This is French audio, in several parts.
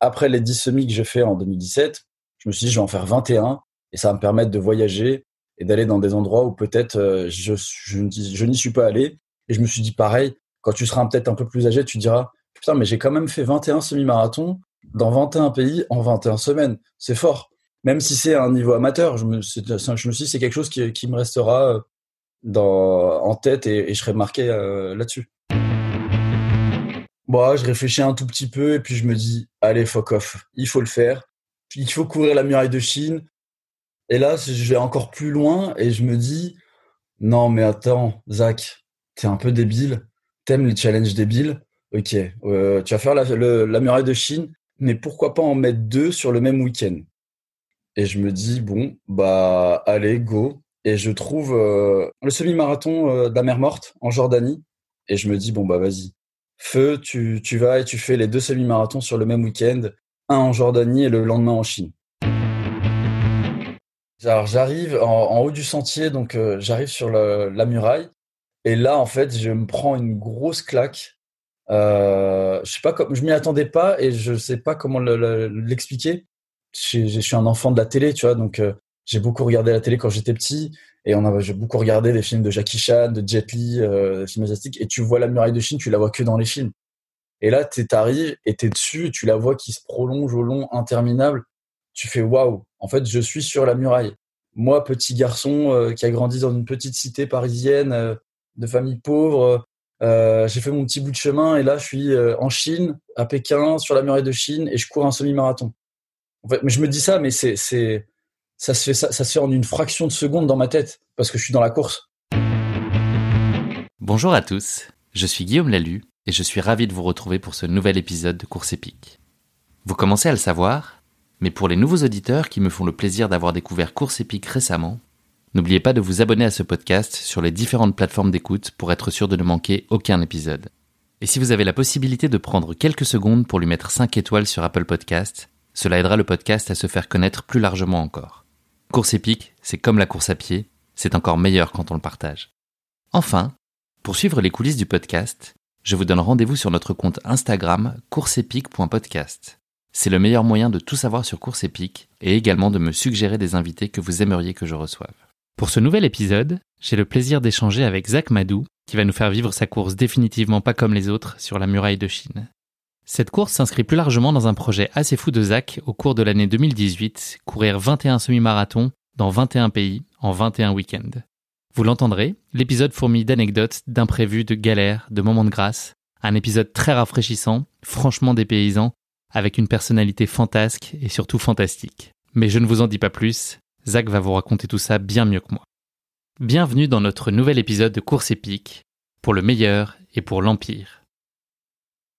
après les 10 semis que j'ai fait en 2017, je me suis dit, je vais en faire 21 et ça va me permettre de voyager et d'aller dans des endroits où peut-être euh, je, je, n'y suis pas allé. Et je me suis dit, pareil, quand tu seras peut-être un peu plus âgé, tu diras, putain, mais j'ai quand même fait 21 semi-marathons dans 21 pays en 21 semaines. C'est fort. Même si c'est un niveau amateur, je me, je me suis dit, c'est quelque chose qui, qui me restera euh, en tête et, et je serai marqué euh, là-dessus. Bon, je réfléchis un tout petit peu et puis je me dis, allez, fuck off, il faut le faire. Il faut courir la muraille de Chine. Et là, je vais encore plus loin et je me dis, non, mais attends, Zach, t'es un peu débile. T'aimes les challenges débiles? Ok, euh, tu vas faire la, la, muraille de Chine, mais pourquoi pas en mettre deux sur le même week-end? Et je me dis, bon, bah, allez, go. Et je trouve euh, le semi-marathon euh, de la mer morte en Jordanie. Et je me dis, bon, bah, vas-y Feu, tu, tu vas et tu fais les deux semi-marathons sur le même week-end, un en Jordanie et le lendemain en Chine. Alors j'arrive en, haut du sentier, donc euh, j'arrive sur la muraille, et là en fait je me prends une grosse claque. Euh, je sais pas, je m'y attendais pas et je sais pas comment l'expliquer. Je, je, suis un enfant de la télé, tu vois, donc euh, j'ai beaucoup regardé la télé quand j'étais petit. Et on a j'ai beaucoup regardé des films de Jackie Chan, de Jet Li, euh, films asiatiques. Et tu vois la muraille de Chine, tu la vois que dans les films. Et là, tu arrives et t'es dessus, tu la vois qui se prolonge au long interminable. Tu fais waouh. En fait, je suis sur la muraille. Moi, petit garçon euh, qui a grandi dans une petite cité parisienne euh, de famille pauvre, euh, j'ai fait mon petit bout de chemin et là, je suis en Chine, à Pékin, sur la muraille de Chine, et je cours un semi-marathon. En fait, mais je me dis ça, mais c'est ça se fait en une fraction de seconde dans ma tête parce que je suis dans la course. Bonjour à tous, je suis Guillaume Lalu et je suis ravi de vous retrouver pour ce nouvel épisode de Course épique. Vous commencez à le savoir, mais pour les nouveaux auditeurs qui me font le plaisir d'avoir découvert Course épique récemment, n'oubliez pas de vous abonner à ce podcast sur les différentes plateformes d'écoute pour être sûr de ne manquer aucun épisode. Et si vous avez la possibilité de prendre quelques secondes pour lui mettre 5 étoiles sur Apple Podcast, cela aidera le podcast à se faire connaître plus largement encore. Course épique, c'est comme la course à pied, c'est encore meilleur quand on le partage. Enfin, pour suivre les coulisses du podcast, je vous donne rendez-vous sur notre compte Instagram courseepique.podcast. C'est le meilleur moyen de tout savoir sur Course épique et également de me suggérer des invités que vous aimeriez que je reçoive. Pour ce nouvel épisode, j'ai le plaisir d'échanger avec Zach Madou, qui va nous faire vivre sa course définitivement pas comme les autres sur la muraille de Chine. Cette course s'inscrit plus largement dans un projet assez fou de Zach au cours de l'année 2018, courir 21 semi-marathons dans 21 pays en 21 week-ends. Vous l'entendrez, l'épisode fourmille d'anecdotes, d'imprévus, de galères, de moments de grâce. Un épisode très rafraîchissant, franchement dépaysant, avec une personnalité fantasque et surtout fantastique. Mais je ne vous en dis pas plus, Zach va vous raconter tout ça bien mieux que moi. Bienvenue dans notre nouvel épisode de Course épique, pour le meilleur et pour l'Empire.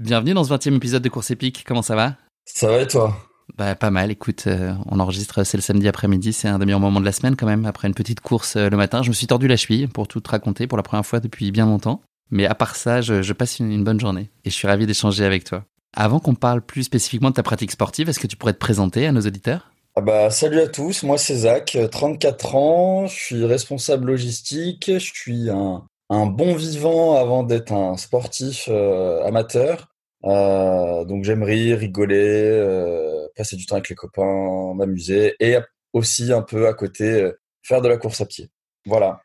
Bienvenue dans ce 20e épisode de Course épique, comment ça va? Ça va et toi? Bah, pas mal, écoute, euh, on enregistre, c'est le samedi après-midi, c'est un des meilleurs moments de la semaine quand même, après une petite course euh, le matin. Je me suis tordu la cheville pour tout te raconter pour la première fois depuis bien longtemps. Mais à part ça, je, je passe une, une, bonne journée et je suis ravi d'échanger avec toi. Avant qu'on parle plus spécifiquement de ta pratique sportive, est-ce que tu pourrais te présenter à nos auditeurs? Ah bah, Salut à tous, moi c'est Zach, 34 ans, je suis responsable logistique, je suis un, un bon vivant avant d'être un sportif euh, amateur. Euh, donc j'aime rire, rigoler, euh, passer du temps avec les copains, m'amuser et aussi un peu à côté faire de la course à pied. Voilà.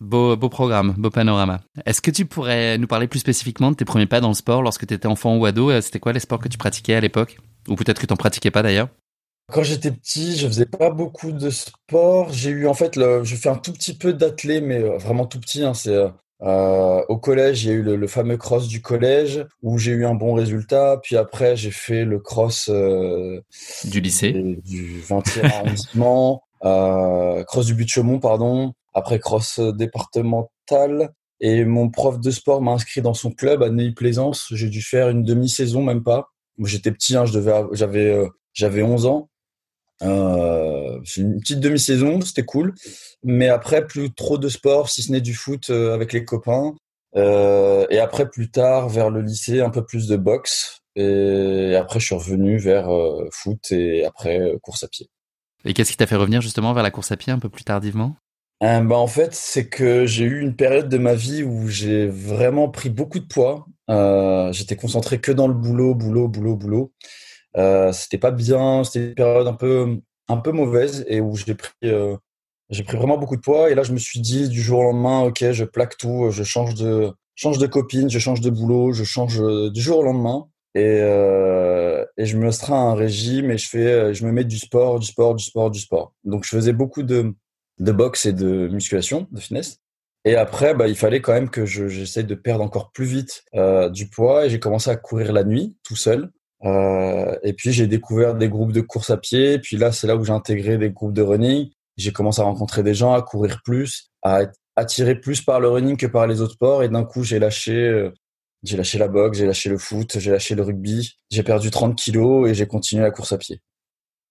Beau, beau programme, beau panorama. Est-ce que tu pourrais nous parler plus spécifiquement de tes premiers pas dans le sport lorsque tu étais enfant ou ado? C'était quoi les sports que tu pratiquais à l'époque? Ou peut-être que tu n'en pratiquais pas d'ailleurs? Quand j'étais petit, je faisais pas beaucoup de sport. J'ai eu en fait, le, je fais un tout petit peu d'athlé, mais vraiment tout petit. Hein, c'est euh, au collège, il y a eu le, le, fameux cross du collège où j'ai eu un bon résultat. Puis après, j'ai fait le cross euh, du lycée, du 20e arrondissement, euh, cross du but de Chaumont, pardon. Après cross départemental. Et mon prof de sport m'a inscrit dans son club à Neuilly-Plaisance. J'ai dû faire une demi-saison, même pas. J'étais petit, hein, je devais, j'avais, euh, j'avais 11 ans. Euh, une petite demi-saison, c'était cool. Mais après, plus trop de sport, si ce n'est du foot euh, avec les copains. Euh, et après, plus tard, vers le lycée, un peu plus de boxe. Et après, je suis revenu vers euh, foot et après course à pied. Et qu'est-ce qui t'a fait revenir justement vers la course à pied un peu plus tardivement? Euh, bah, en fait, c'est que j'ai eu une période de ma vie où j'ai vraiment pris beaucoup de poids. Euh, j'étais concentré que dans le boulot, boulot, boulot, boulot. Euh, c'était pas bien, c'était une période un peu, un peu mauvaise et où j'ai pris, euh, j'ai pris vraiment beaucoup de poids. Et là, je me suis dit du jour au lendemain, ok, je plaque tout, je change de, change de copine, je change de boulot, je change du jour au lendemain. Et, euh, et je me restreins à un régime et je fais, je me mets du sport, du sport, du sport, du sport. Donc je faisais beaucoup de, de boxe et de musculation, de fitness. Et après, bah, il fallait quand même que j'essaie de perdre encore plus vite euh, du poids. Et j'ai commencé à courir la nuit, tout seul. Euh, et puis j'ai découvert des groupes de course à pied. Puis là, c'est là où j'ai intégré des groupes de running. J'ai commencé à rencontrer des gens, à courir plus, à être attiré plus par le running que par les autres sports. Et d'un coup, j'ai lâché, euh, j'ai lâché la boxe, j'ai lâché le foot, j'ai lâché le rugby. J'ai perdu 30 kilos et j'ai continué la course à pied.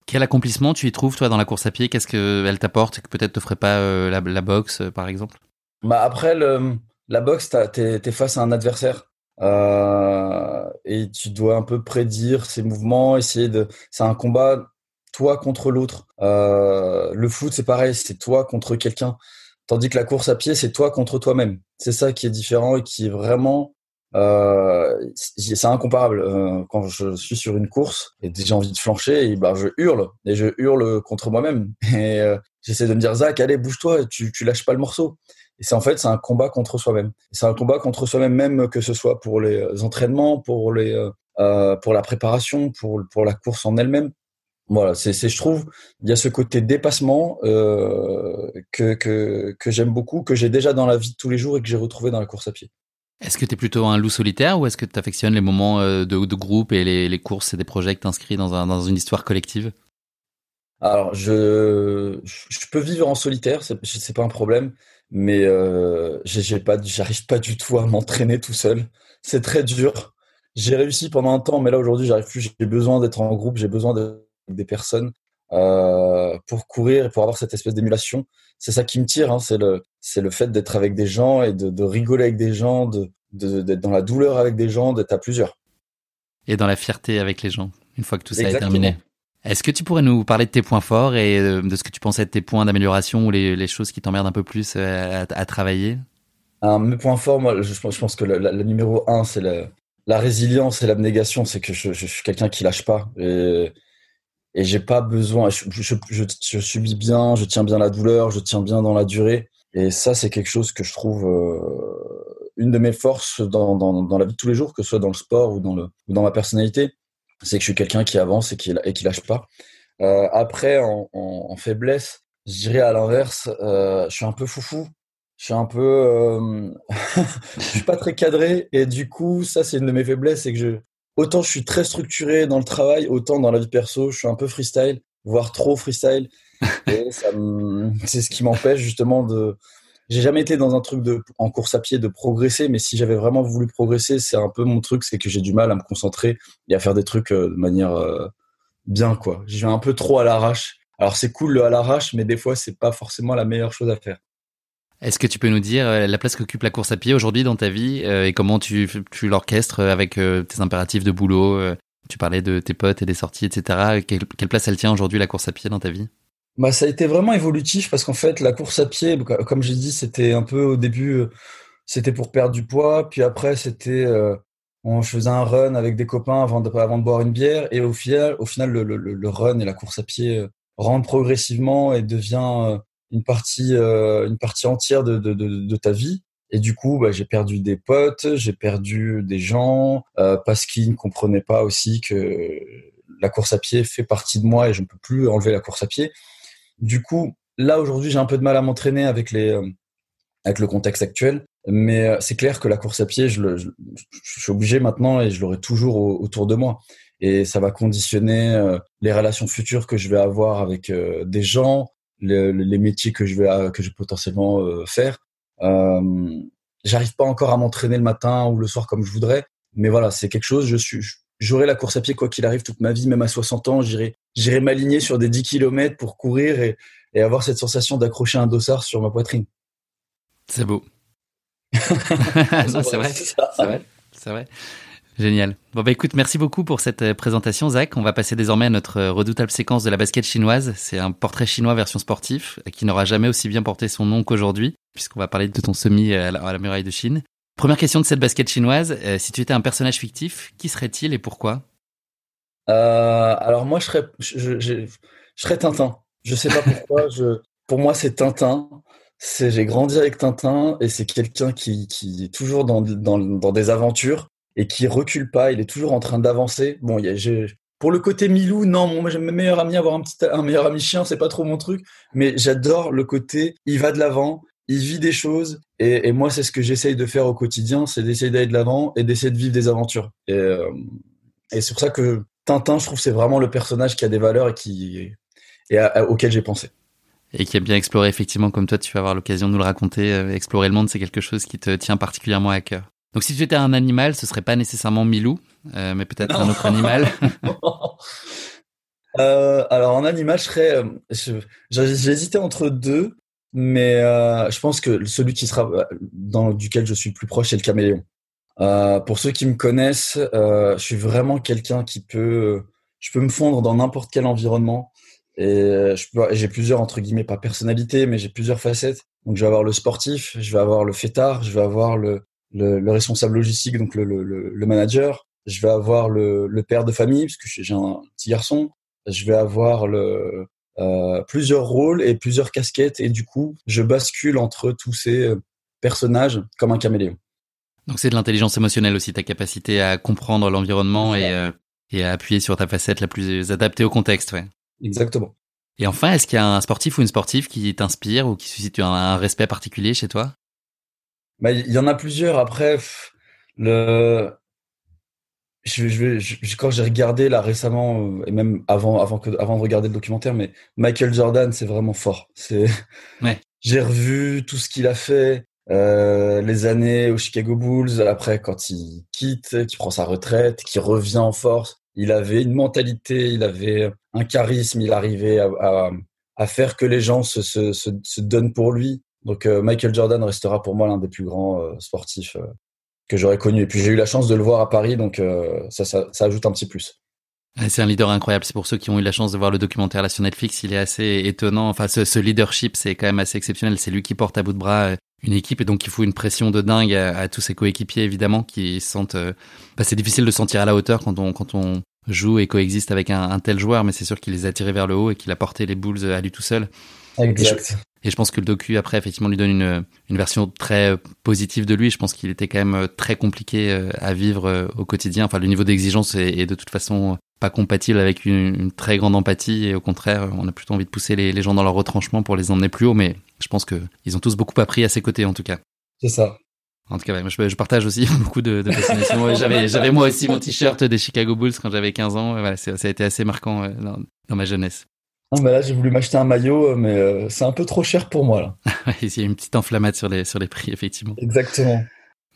Quel accomplissement tu y trouves toi dans la course à pied? Qu'est-ce qu'elle t'apporte? Que peut-être te ferait pas euh, la, la, boxe euh, par exemple? Bah après le, la boxe, t'es es face à un adversaire euh, et tu dois un peu prédire ses mouvements, essayer de. C'est un combat toi contre l'autre. Euh, le foot c'est pareil, c'est toi contre quelqu'un. Tandis que la course à pied c'est toi contre toi-même. C'est ça qui est différent et qui est vraiment euh, c'est incomparable. Euh, quand je suis sur une course et j'ai envie de flancher, et bah, je hurle et je hurle contre moi-même. Et euh, j'essaie de me dire Zach, allez, bouge-toi, tu lâches pas le morceau. Et c'est en fait, c'est un combat contre soi-même. C'est un combat contre soi-même, même que ce soit pour les entraînements, pour les, euh, pour la préparation, pour pour la course en elle-même. Voilà, c'est, c'est, je trouve, il y a ce côté dépassement euh, que que que j'aime beaucoup, que j'ai déjà dans la vie de tous les jours et que j'ai retrouvé dans la course à pied. Est-ce que tu es plutôt un loup solitaire ou est-ce que tu affectionnes les moments euh, de, de groupe et les, les, courses et des projets que t'inscris dans, un, dans une histoire collective? Alors, je, je peux vivre en solitaire, c'est, c'est pas un problème, mais euh, j'ai pas, j'arrive pas du tout à m'entraîner tout seul. C'est très dur. J'ai réussi pendant un temps, mais là aujourd'hui, j'arrive plus. J'ai besoin d'être en groupe, j'ai besoin de, des personnes euh, pour courir et pour avoir cette espèce d'émulation. C'est ça qui me tire, hein, c'est le, c'est le fait d'être avec des gens et de, de rigoler avec des gens, de, de, d'être dans la douleur avec des gens, d'être à plusieurs. Et dans la fierté avec les gens, une fois que tout ça Exactement. est terminé. Est-ce que tu pourrais nous parler de tes points forts et de ce que tu penses être tes points d'amélioration ou les, choses qui t'emmerdent un peu plus à, à, travailler? Alors, Mes points forts, moi, je, pense que le, numéro un, c'est la, résilience et l'abnégation. C'est que je, suis quelqu'un qui lâche pas. Et, j'ai pas besoin. Je, subis bien, je tiens bien la douleur, je tiens bien dans la durée. Et ça, c'est quelque chose que je trouve euh, une de mes forces dans, la vie de tous les jours, que ce soit dans le sport ou dans ma personnalité. C'est que je suis quelqu'un qui avance et qui, et qui lâche pas. Euh, après, en, en, en, faiblesse, je dirais à l'inverse, euh, je suis un peu foufou. Je suis un peu, euh, je suis pas très cadré et du coup, ça c'est une de mes faiblesses, c'est que je, autant je suis très structuré dans le travail, autant dans la vie perso, je suis un peu freestyle, voire trop freestyle. Et c'est ce qui m'empêche justement de. J'ai jamais été dans un truc de en course à pied de progresser, mais si j'avais vraiment voulu progresser, c'est un peu mon truc, c'est que j'ai du mal à me concentrer et à faire des trucs euh, de manière euh, bien quoi. J'ai un peu trop à l'arrache. Alors c'est cool le à l'arrache, mais des fois c'est pas forcément la meilleure chose à faire. Est-ce que tu peux nous dire euh, la place qu'occupe la course à pied aujourd'hui dans ta vie et comment tu, tu l'orchestres avec tes impératifs de boulot Tu parlais de tes potes et des sorties, etc. Quelle place elle tient aujourd'hui la course à pied dans ta vie? Bah, ça a été vraiment évolutif parce qu'en fait, la course à pied, comme j'ai dit, c'était un peu au début, c'était pour perdre du poids. Puis après, c'était, euh, on, je faisais un run avec des copains avant de, boire une bière. Et au final, au final le, run et la course à pied rentrent progressivement et devient une partie, euh, une partie entière de, ta vie. Et du coup, bah, j'ai perdu des potes, j'ai perdu des gens euh, parce qu'ils ne comprenaient pas aussi que la course à pied fait partie de moi et je ne peux plus enlever la course à pied. Du coup, là aujourd'hui, j'ai un peu de mal à m'entraîner avec les euh, avec le contexte actuel, mais euh, c'est clair que la course à pied, je, le, je, je suis obligé maintenant et je l'aurai toujours au, autour de moi. Et ça va conditionner euh, les relations futures que je vais avoir avec des gens, le, les métiers que je vais que je vais potentiellement faire. J'arrive pas encore à m'entraîner le matin ou le soir comme je voudrais, mais voilà, c'est quelque chose. Je suis, j'aurai la course à pied quoi qu'il arrive toute ma vie, même à 60 ans, j'irai, j'irai m'aligner sur des 10 km pour courir et, et avoir cette sensation d'accrocher un dossard sur ma poitrine. C'est beau. c'est vrai. C'est vrai. C'est vrai. Génial. Bon bah écoute, merci beaucoup pour cette euh, présentation Zach. On va passer désormais à notre euh, redoutable séquence de la basket chinoise. C'est un portrait chinois version sportif qui n'aura jamais aussi bien porté son nom qu'aujourd'hui, puisqu'on va parler de ton semi à la, muraille de Chine. Première question de cette basket chinoise, euh, si tu étais un personnage fictif, qui serait-il et pourquoi? Euh, Alors moi je serais, je, je, serais Tintin. Je sais pas pourquoi. je, pour moi c'est Tintin. C'est j'ai grandi avec Tintin et c'est quelqu'un qui, qui est toujours dans, dans, des aventures et qui recule pas. Il est toujours en train d'avancer. Bon, a, pour le côté Milou, non, moi j'aime mes avoir un petit un meilleur ami chien, c'est pas trop mon truc, mais j'adore le côté il va de l'avant, il vit des choses et, et moi c'est ce que j'essaye de faire au quotidien, c'est d'essayer d'aller de l'avant et d'essayer de vivre des aventures. Et, euh, et c'est pour ça que Tintin, je trouve c'est vraiment le personnage qui a des valeurs et qui et auquel j'ai pensé. Et qui a bien exploré effectivement comme toi tu vas avoir l'occasion de nous le raconter, euh, explorer le monde c'est quelque chose qui te tient particulièrement à cœur. Donc si tu étais un animal, ce serait pas nécessairement Milou, euh, mais peut-être un autre animal. euh, alors en animal, je serais. Hésité entre deux, mais euh, je pense que celui qui sera euh, dans duquel je suis le plus proche, c'est le caméléon. Euh, pour ceux qui me connaissent, je suis vraiment quelqu'un qui peut, je peux me fondre dans n'importe quel environnement. Et j'ai plusieurs entre guillemets pas personnalités, mais j'ai plusieurs facettes. Donc je vais avoir le sportif, je vais avoir le fêtard, je vais avoir le le, le, responsable logistique, donc le, le, manager. Je vais avoir le père de famille, parce que j'ai un petit garçon. Je vais avoir le, euh, plusieurs rôles et plusieurs casquettes. Et du coup, je bascule entre tous ces personnages comme un caméléon. Donc c'est de l'intelligence émotionnelle aussi, ta capacité à comprendre l'environnement et, euh, et à appuyer sur ta facette la plus adaptée au contexte. Ouais. Exactement. Et enfin, est-ce qu'il y a un sportif ou une sportive qui t'inspire ou qui suscite un, un respect particulier chez toi? Bah, il y en a plusieurs. Après, le, je, je, je, quand j'ai regardé là récemment euh, et même avant, avant que, avant de regarder le documentaire, mais Michael Jordan, c'est vraiment fort. C'est, ouais. j'ai revu tout ce qu'il a fait, euh, les années au Chicago Bulls. Après, quand il quitte, qu'il prend sa retraite, qu'il revient en force, il avait une mentalité, il avait un charisme, il arrivait à, à, à faire que les gens se, se, se, se donnent pour lui. Donc euh, Michael Jordan restera pour moi l'un des plus grands euh, sportifs que j'aurais connu. Et puis j'ai eu la chance de le voir à Paris, donc ça, ça, ça, ajoute un petit plus. C'est un leader incroyable. C'est pour ceux qui ont eu la chance de voir le documentaire là sur Netflix. Il est assez étonnant. Enfin, ce, ce leadership, c'est quand même assez exceptionnel. C'est lui qui porte à bout de bras une équipe et donc il faut une pression de dingue à, tous ses coéquipiers évidemment qui sentent. Bah, c'est difficile de sentir à la hauteur quand on quand on joue et coexiste avec un, un tel joueur, mais c'est sûr qu'il les a tirés vers le haut et qu'il a porté les Bulls à lui tout seul. Exact. Et je pense que le docu, après, effectivement, lui donne une, une version très positive de lui. Je pense qu'il était quand même euh, très compliqué euh, à vivre euh, au quotidien. Enfin, le niveau d'exigence est, de toute façon pas compatible avec une, une, très grande empathie. Et au contraire, on a plutôt envie de pousser les, les gens dans leur retranchement pour les emmener plus haut. Mais je pense qu'ils ont tous beaucoup appris à ses côtés, en tout cas. C'est ça. En tout cas, je, je, partage aussi beaucoup de, de fascination. j'avais, j'avais moi aussi mon t-shirt des Chicago Bulls quand j'avais 15 ans. Voilà, ça a été assez marquant dans, dans ma jeunesse. Non, mais là, j'ai voulu m'acheter un maillot, mais euh, c'est un peu trop cher pour moi, là. Il y a une petite enflammade sur les, sur les prix, effectivement. Exactement.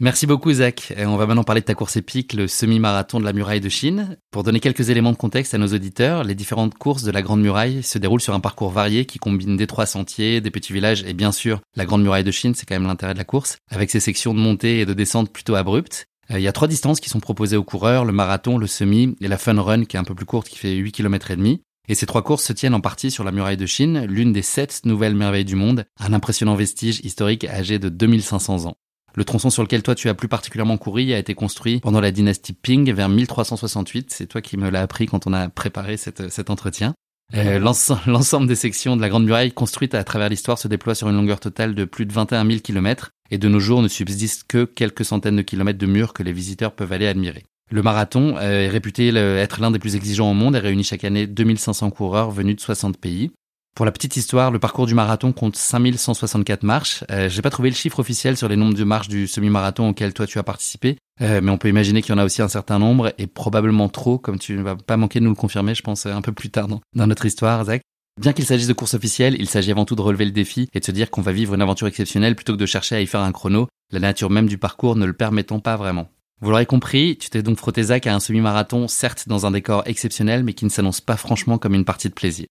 Merci beaucoup, Zach. Et on va maintenant parler de ta course épique, le semi-marathon de la muraille de Chine. Pour donner quelques éléments de contexte à nos auditeurs, les différentes courses de la Grande Muraille se déroulent sur un parcours varié qui combine des trois sentiers, des petits villages et bien sûr la Grande Muraille de Chine, c'est quand même l'intérêt de la course, avec ses sections de montée et de descente plutôt abruptes. Euh, il y a trois distances qui sont proposées aux coureurs, le marathon, le semi et la fun run qui est un peu plus courte qui fait 8 km et demi. Et ces trois courses se tiennent en partie sur la muraille de Chine, l'une des sept nouvelles merveilles du monde, un impressionnant vestige historique âgé de 2500 ans. Le tronçon sur lequel toi tu as plus particulièrement couru a été construit pendant la dynastie Ping vers 1368. C'est toi qui me l'as appris quand on a préparé cet entretien. Euh, L'ensemble des sections de la Grande Muraille construites à travers l'histoire se déploient sur une longueur totale de plus de 21 000 km et de nos jours ne subsistent que quelques centaines de kilomètres de murs que les visiteurs peuvent aller admirer. Le marathon euh, est réputé être l'un des plus exigeants au monde et réunit chaque année 2500 coureurs venus de 60 pays. Pour la petite histoire, le parcours du marathon compte 5164 marches. Euh, J'ai pas trouvé le chiffre officiel sur les nombres de marches du semi-marathon auquel toi tu as participé, euh, mais on peut imaginer qu'il y en a aussi un certain nombre et probablement trop, comme tu ne vas pas manquer de nous le confirmer, je pense, un peu plus tard dans, dans notre histoire, Zach. Bien qu'il s'agisse de course officielle, il s'agit avant tout de relever le défi et de se dire qu'on va vivre une aventure exceptionnelle plutôt que de chercher à y faire un chrono, la nature même du parcours ne le permettant pas vraiment. Vous l'aurez compris, tu t'es donc frotté Zach à un semi-marathon, certes dans un décor exceptionnel, mais qui ne s'annonce pas franchement comme une partie de plaisir.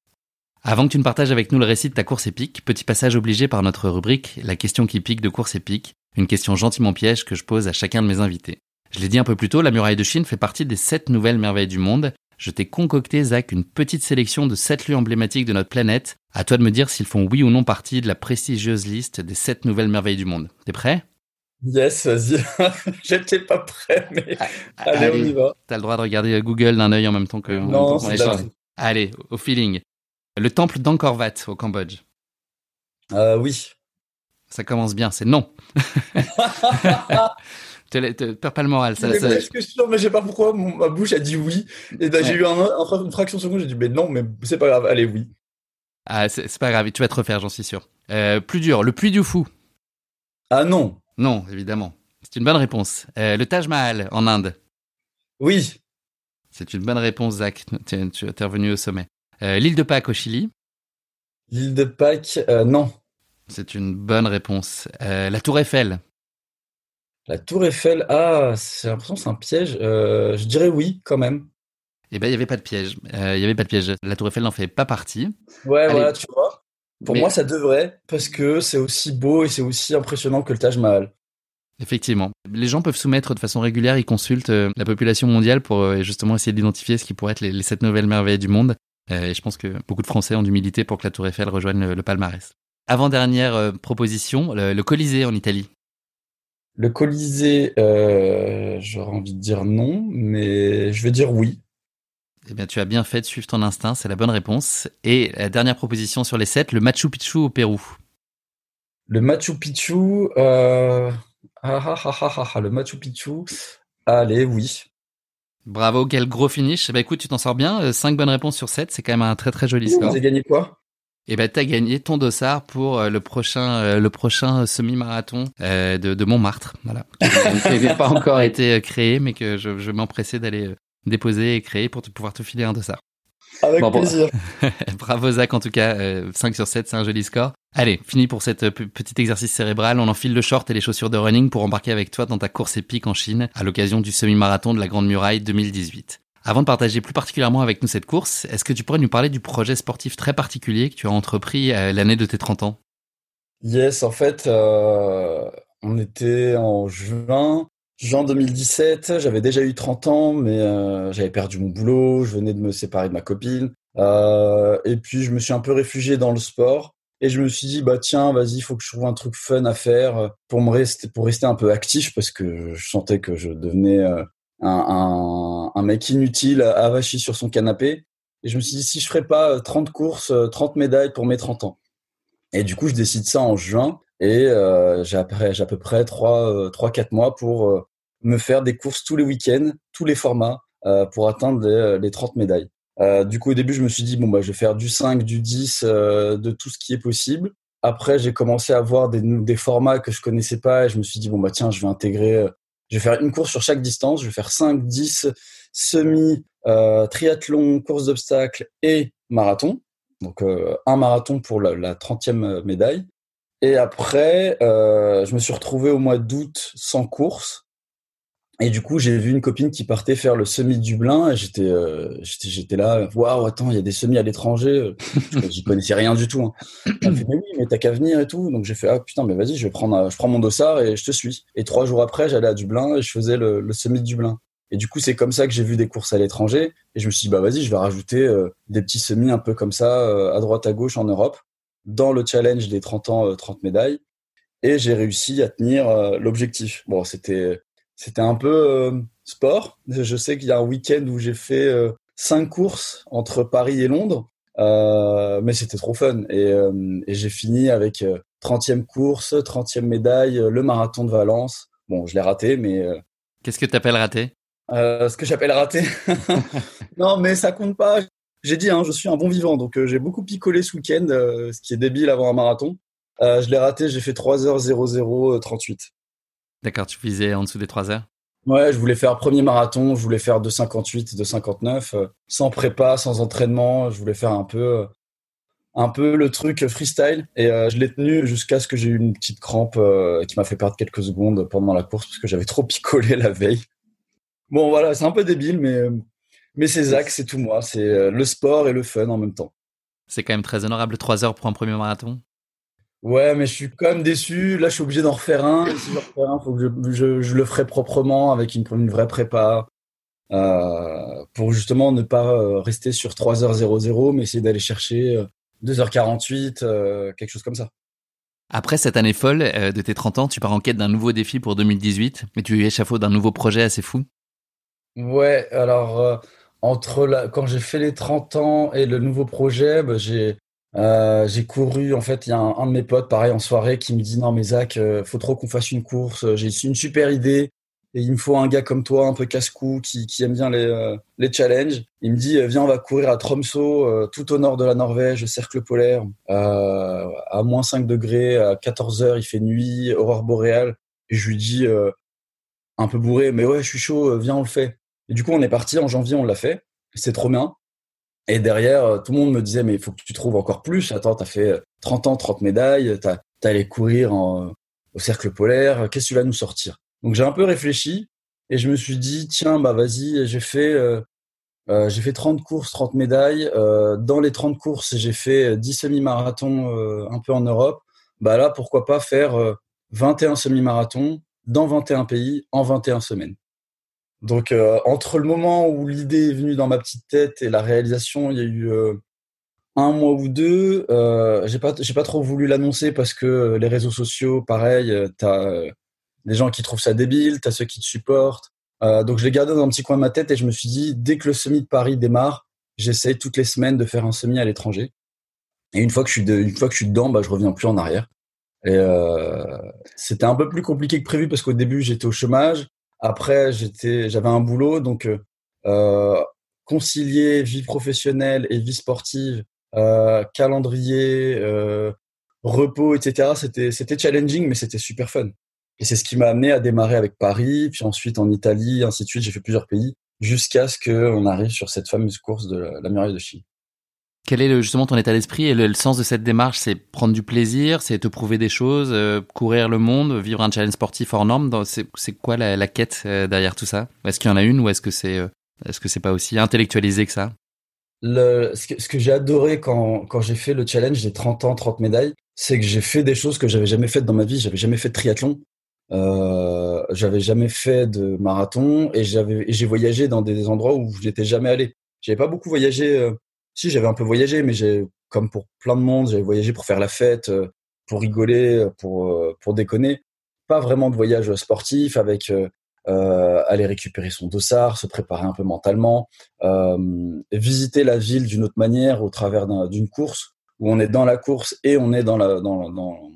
Avant que tu ne partages avec nous le récit de ta course épique, petit passage obligé par notre rubrique La question qui pique de course épique, une question gentiment piège que je pose à chacun de mes invités. Je l'ai dit un peu plus tôt, la muraille de Chine fait partie des sept nouvelles merveilles du monde. Je t'ai concocté, Zach, une petite sélection de sept lieux emblématiques de notre planète. À toi de me dire s'ils font oui ou non partie de la prestigieuse liste des sept nouvelles merveilles du monde. T'es prêt? Yes, vas-y. J'étais pas prêt, mais ah, allez, on y va. T'as le droit de regarder Google d'un œil en même temps que. Non, c'est Allez, au feeling. Le temple d'Angkor Wat au Cambodge. Euh, oui. Ça commence bien, c'est non. te, perds pas le moral. Ça, mais ça... sûr, mais je sais pas pourquoi ma bouche a dit oui. Et ben, j'ai eu un, une fraction de seconde, j'ai dit mais non, mais c'est pas grave, allez oui. Ah, c'est pas grave, tu vas te refaire, j'en suis sûr. Euh, plus dur, le Puy du Fou. Ah non. Non, évidemment. C'est une bonne réponse. Euh, le Taj Mahal en Inde. Oui. C'est une bonne réponse, Zach. Tu es revenu au sommet. Euh, l'île de Pâques au Chili. L'île de Pâques, euh, non. C'est une bonne réponse. la Tour Eiffel. La Tour Eiffel, ah, j'ai l'impression que c'est un piège. je dirais oui, quand même. Eh ben, il n'y avait pas de piège. Il y avait pas de piège. La Tour Eiffel n'en fait pas partie. Ouais, voilà, tu vois. Pour moi, ça devrait, parce que c'est aussi beau et c'est aussi impressionnant que le Taj Mahal. Effectivement. Les gens peuvent soumettre de façon régulière, ils consultent euh, la population mondiale pour euh, justement essayer d'identifier ce qui pourrait être les, sept nouvelles merveilles du monde. Euh, et je pense que beaucoup de Français ont d'humilité pour que la Tour Eiffel rejoigne le, palmarès. Avant-dernière proposition, le, Colisée en Italie. Le Colisée, j'aurais envie de dire non, mais je vais dire oui. Eh bien, tu as bien fait de suivre ton instinct, c'est la bonne réponse. Et la dernière proposition sur les sept, le Machu Picchu au Pérou. Le Machu Picchu, euh... ah, ah, ah, ah, le Machu Picchu, allez, oui. Bravo, quel gros finish. Eh ben, écoute, tu t'en sors bien. 5 euh, bonnes réponses sur 7, c'est quand même un très très joli score. Tu as gagné quoi? Eh ben, t'as gagné ton dossard pour euh, le prochain, le prochain semi-marathon de, de, Montmartre. Voilà. qui n'a pas encore été créé, mais que je, je m'empressais d'aller déposer et créer pour te, pouvoir te filer un de ça. Avec plaisir. Bravo Zach en tout cas, 5 euh, sur 7, c'est un joli score. Allez, fini pour cette euh, petit exercice cérébral. On enfile le short et les chaussures de running pour embarquer avec toi dans ta course épique en Chine à l'occasion du semi-marathon de la Grande Muraille 2018. Avant de partager plus particulièrement avec nous cette course, est-ce que tu pourrais nous parler du projet sportif très particulier que tu as entrepris euh, l'année de tes 30 ans? Yes, en fait, on était en juin Juin 2017, j'avais déjà eu 30 ans, mais euh, j'avais perdu mon boulot, je venais de me séparer de ma copine. Euh, et puis, je me suis un peu réfugié dans le sport. Et je me suis dit, bah tiens, vas-y, il faut que je trouve un truc fun à faire pour me rester, pour rester un peu actif, parce que je sentais que je devenais euh, un, un, un, mec inutile, avachi sur son canapé. Et je me suis dit, si je ferais pas 30 courses, 30 médailles pour mes 30 ans. Et du coup, je décide ça en juin. Et euh, j'ai à peu près 3-4 mois pour me faire des courses tous les week-ends, tous les formats, euh, pour atteindre les, les 30 médailles. Euh, du coup, au début, je me suis dit, bon, bah, je vais faire du 5, du 10, euh, de tout ce qui est possible. Après, j'ai commencé à voir des, des formats que je connaissais pas et je me suis dit, bon, bah, tiens, je vais intégrer, euh, je vais faire une course sur chaque distance. Je vais faire 5, 10, semi, euh, triathlon, course d'obstacles et marathon. Donc, euh, un marathon pour la, la 30e médaille. Et après, je me suis retrouvé au mois d'août sans course. Et du coup, j'ai vu une copine qui partait faire le semi Dublin et j'étais euh, j'étais j'étais là, waouh, attends, il y a des semis à l'étranger. J'y connaissais rien du tout. Hein. Elle fait mais oui, mais t'as qu'à venir et tout. Donc j'ai fait ah putain, mais vas-y, je vais prendre je prends mon dossard et je te suis. Et trois jours après, j'allais à Dublin et je faisais le, le semi de Dublin. Et du coup, c'est comme ça que j'ai vu des courses à l'étranger et je me suis dit bah vas-y, je vais rajouter euh, des petits semis un peu comme ça euh, à droite à gauche en Europe dans le challenge des 30 ans 30 médailles et j'ai réussi à tenir l'objectif. Bon, c'était c'était un peu euh, sport. Je sais qu'il y a un week-end où j'ai fait euh, cinq courses entre Paris et Londres, euh, mais c'était trop fun. Et, et j'ai fini avec 30e course, 30e médaille, le marathon de Valence. Bon, je l'ai raté, mais... Qu'est-ce que tu appelles raté Ce que j'appelle raté Non, mais ça compte pas. J'ai dit, hein, je suis un bon vivant, donc j'ai beaucoup picolé ce week-end, ce qui est débile avant un marathon. je l'ai raté, j'ai fait 3h00 38. D'accord, tu visais en dessous des 3 heures? Ouais, je voulais faire premier marathon, je voulais faire 2,58, 2,59, euh, sans prépa, sans entraînement. Je voulais faire un peu, euh, un peu le truc freestyle. Et euh, je l'ai tenu jusqu'à ce que j'ai eu une petite crampe qui m'a fait perdre quelques secondes pendant la course parce que j'avais trop picolé la veille. Bon, voilà, c'est un peu débile, mais, mais c'est Zach, c'est tout moi. C'est le sport et le fun en même temps. C'est quand même très honorable, 3 heures pour un premier marathon? Ouais, mais je suis quand même déçu. Là, je suis obligé d'en refaire un. si je refais un, faut que je, je, le ferai proprement avec une, une vraie prépa. Euh, pour justement ne pas euh, rester sur 3h00, mais essayer d'aller chercher 2h48, euh, quelque chose comme ça. Après cette année folle de tes 30 ans, tu pars en quête d'un nouveau défi pour 2018, mais tu échafaudes d'un nouveau projet assez fou. Ouais, alors entre la, quand j'ai fait les 30 ans et le nouveau projet, bah, j'ai j'ai couru. En fait, il y a un, de mes potes, pareil en soirée, qui me dit non mais Zach, faut trop qu'on fasse une course. J'ai une super idée et il me faut un gars comme toi, un peu casse-cou, qui, qui, aime bien les, euh, les challenges. Il me dit, euh, viens, on va courir à Tromsø, euh, tout au nord de la Norvège, cercle polaire, à moins 5 degrés, à 14 heures, il fait nuit, aurore boréale. Et je lui dis, un peu bourré, mais ouais, je suis chaud, viens, on le fait. Et du coup, on est parti, en janvier, on l'a fait. C'est trop bien. Et derrière, tout le monde me disait, mais il faut que tu trouves encore plus. Attends, t'as fait 30 ans, 30 médailles, t'as allé courir en, au cercle polaire, qu'est-ce que tu vas nous sortir? Donc j'ai un peu réfléchi et je me suis dit tiens bah vas-y j'ai fait euh, euh, j'ai fait 30 courses 30 médailles. Euh, dans les 30 courses j'ai fait 10 semi-marathons un peu en Europe. Bah là pourquoi pas faire 21 semi-marathons dans 21 pays en 21 semaines donc entre le moment où l'idée est venue dans ma petite tête et la réalisation il y a eu un mois ou deux j'ai pas j'ai pas trop voulu l'annoncer parce que les réseaux sociaux pareil t'as des gens qui trouvent ça débile, t'as ceux qui te supportent. Euh, donc je l'ai gardé dans un petit coin de ma tête et je me suis dit, dès que le semi de Paris démarre, j'essaie toutes les semaines de faire un semi à l'étranger. Et une fois que je suis, de, une fois que je suis dedans, bah, je reviens plus en arrière. Et euh, c'était un peu plus compliqué que prévu parce qu'au début j'étais au chômage. Après j'avais un boulot, donc euh, concilier vie professionnelle et vie sportive, euh, calendrier, euh, repos, etc. C'était c'était challenging, mais c'était super fun. Et c'est ce qui m'a amené à démarrer avec Paris, puis ensuite en Italie, ainsi de suite. J'ai fait plusieurs pays jusqu'à ce qu'on arrive sur cette fameuse course de la, muraille de Chine. Quel est justement ton état d'esprit et le, sens de cette démarche? C'est prendre du plaisir, c'est te prouver des choses, euh, courir le monde, vivre un challenge sportif hors norme? C'est quoi la, quête euh, derrière tout ça? Est-ce qu'il y en a une ou est-ce que c'est euh, est-ce que c'est pas aussi intellectualisé que ça? Ce que, j'ai adoré quand, quand j'ai fait le challenge des 30 ans, 30 médailles, c'est que j'ai fait des choses que j'avais jamais faites dans ma vie. J'avais jamais fait de triathlon. Euh, j'avais jamais fait de marathon et j'ai voyagé dans des endroits où je n'étais jamais allé. J'avais pas beaucoup voyagé. Euh, j'avais un peu voyagé, mais j'ai comme pour plein de monde, j'avais voyagé pour faire la fête, euh, pour rigoler, pour pour déconner. Pas vraiment de voyage sportif avec euh, aller récupérer son dossard, se préparer un peu mentalement, visiter la ville d'une autre manière au travers d'une course où on est dans la course et on est dans la dans, dans,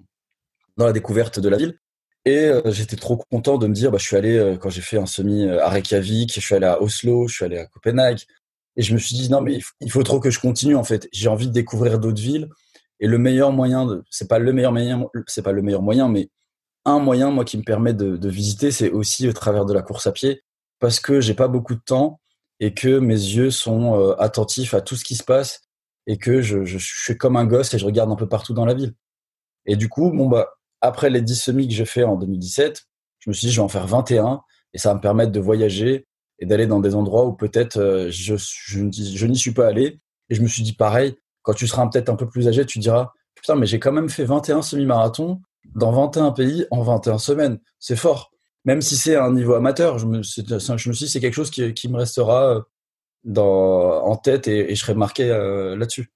la découverte de la ville. Et euh, j'étais trop content de me dire, bah, je suis allé, euh, quand j'ai fait un semi euh, à Reykjavik, je suis allé à Oslo, je suis allé à Copenhague. Et je me suis dit, non, mais il faut trop que je continue, en fait. J'ai envie de découvrir d'autres villes. Et le meilleur moyen, de, c'est pas le meilleur moyen, c'est pas le meilleur moyen, mais un moyen, moi, qui me permet de, de visiter, c'est aussi au travers de la course à pied. Parce que j'ai pas beaucoup de temps et que mes yeux sont attentifs à tout ce qui se passe et que je, je, je suis comme un gosse et je regarde un peu partout dans la ville. Et du coup, bon, bah, après les 10 semis que j'ai fait en 2017, je me suis dit, je vais en faire 21 et ça va me permettre de voyager d'aller dans des endroits où peut-être euh, je, je, n'y suis pas allé. Et je me suis dit, pareil, quand tu seras peut-être un peu plus âgé, tu diras, putain, mais j'ai quand même fait 21 semi-marathons dans 21 pays en 21 semaines. C'est fort. Même si c'est un niveau amateur, je me, je me suis dit, c'est quelque chose qui, qui me restera euh, dans, en tête et, je serai marqué euh, là-dessus.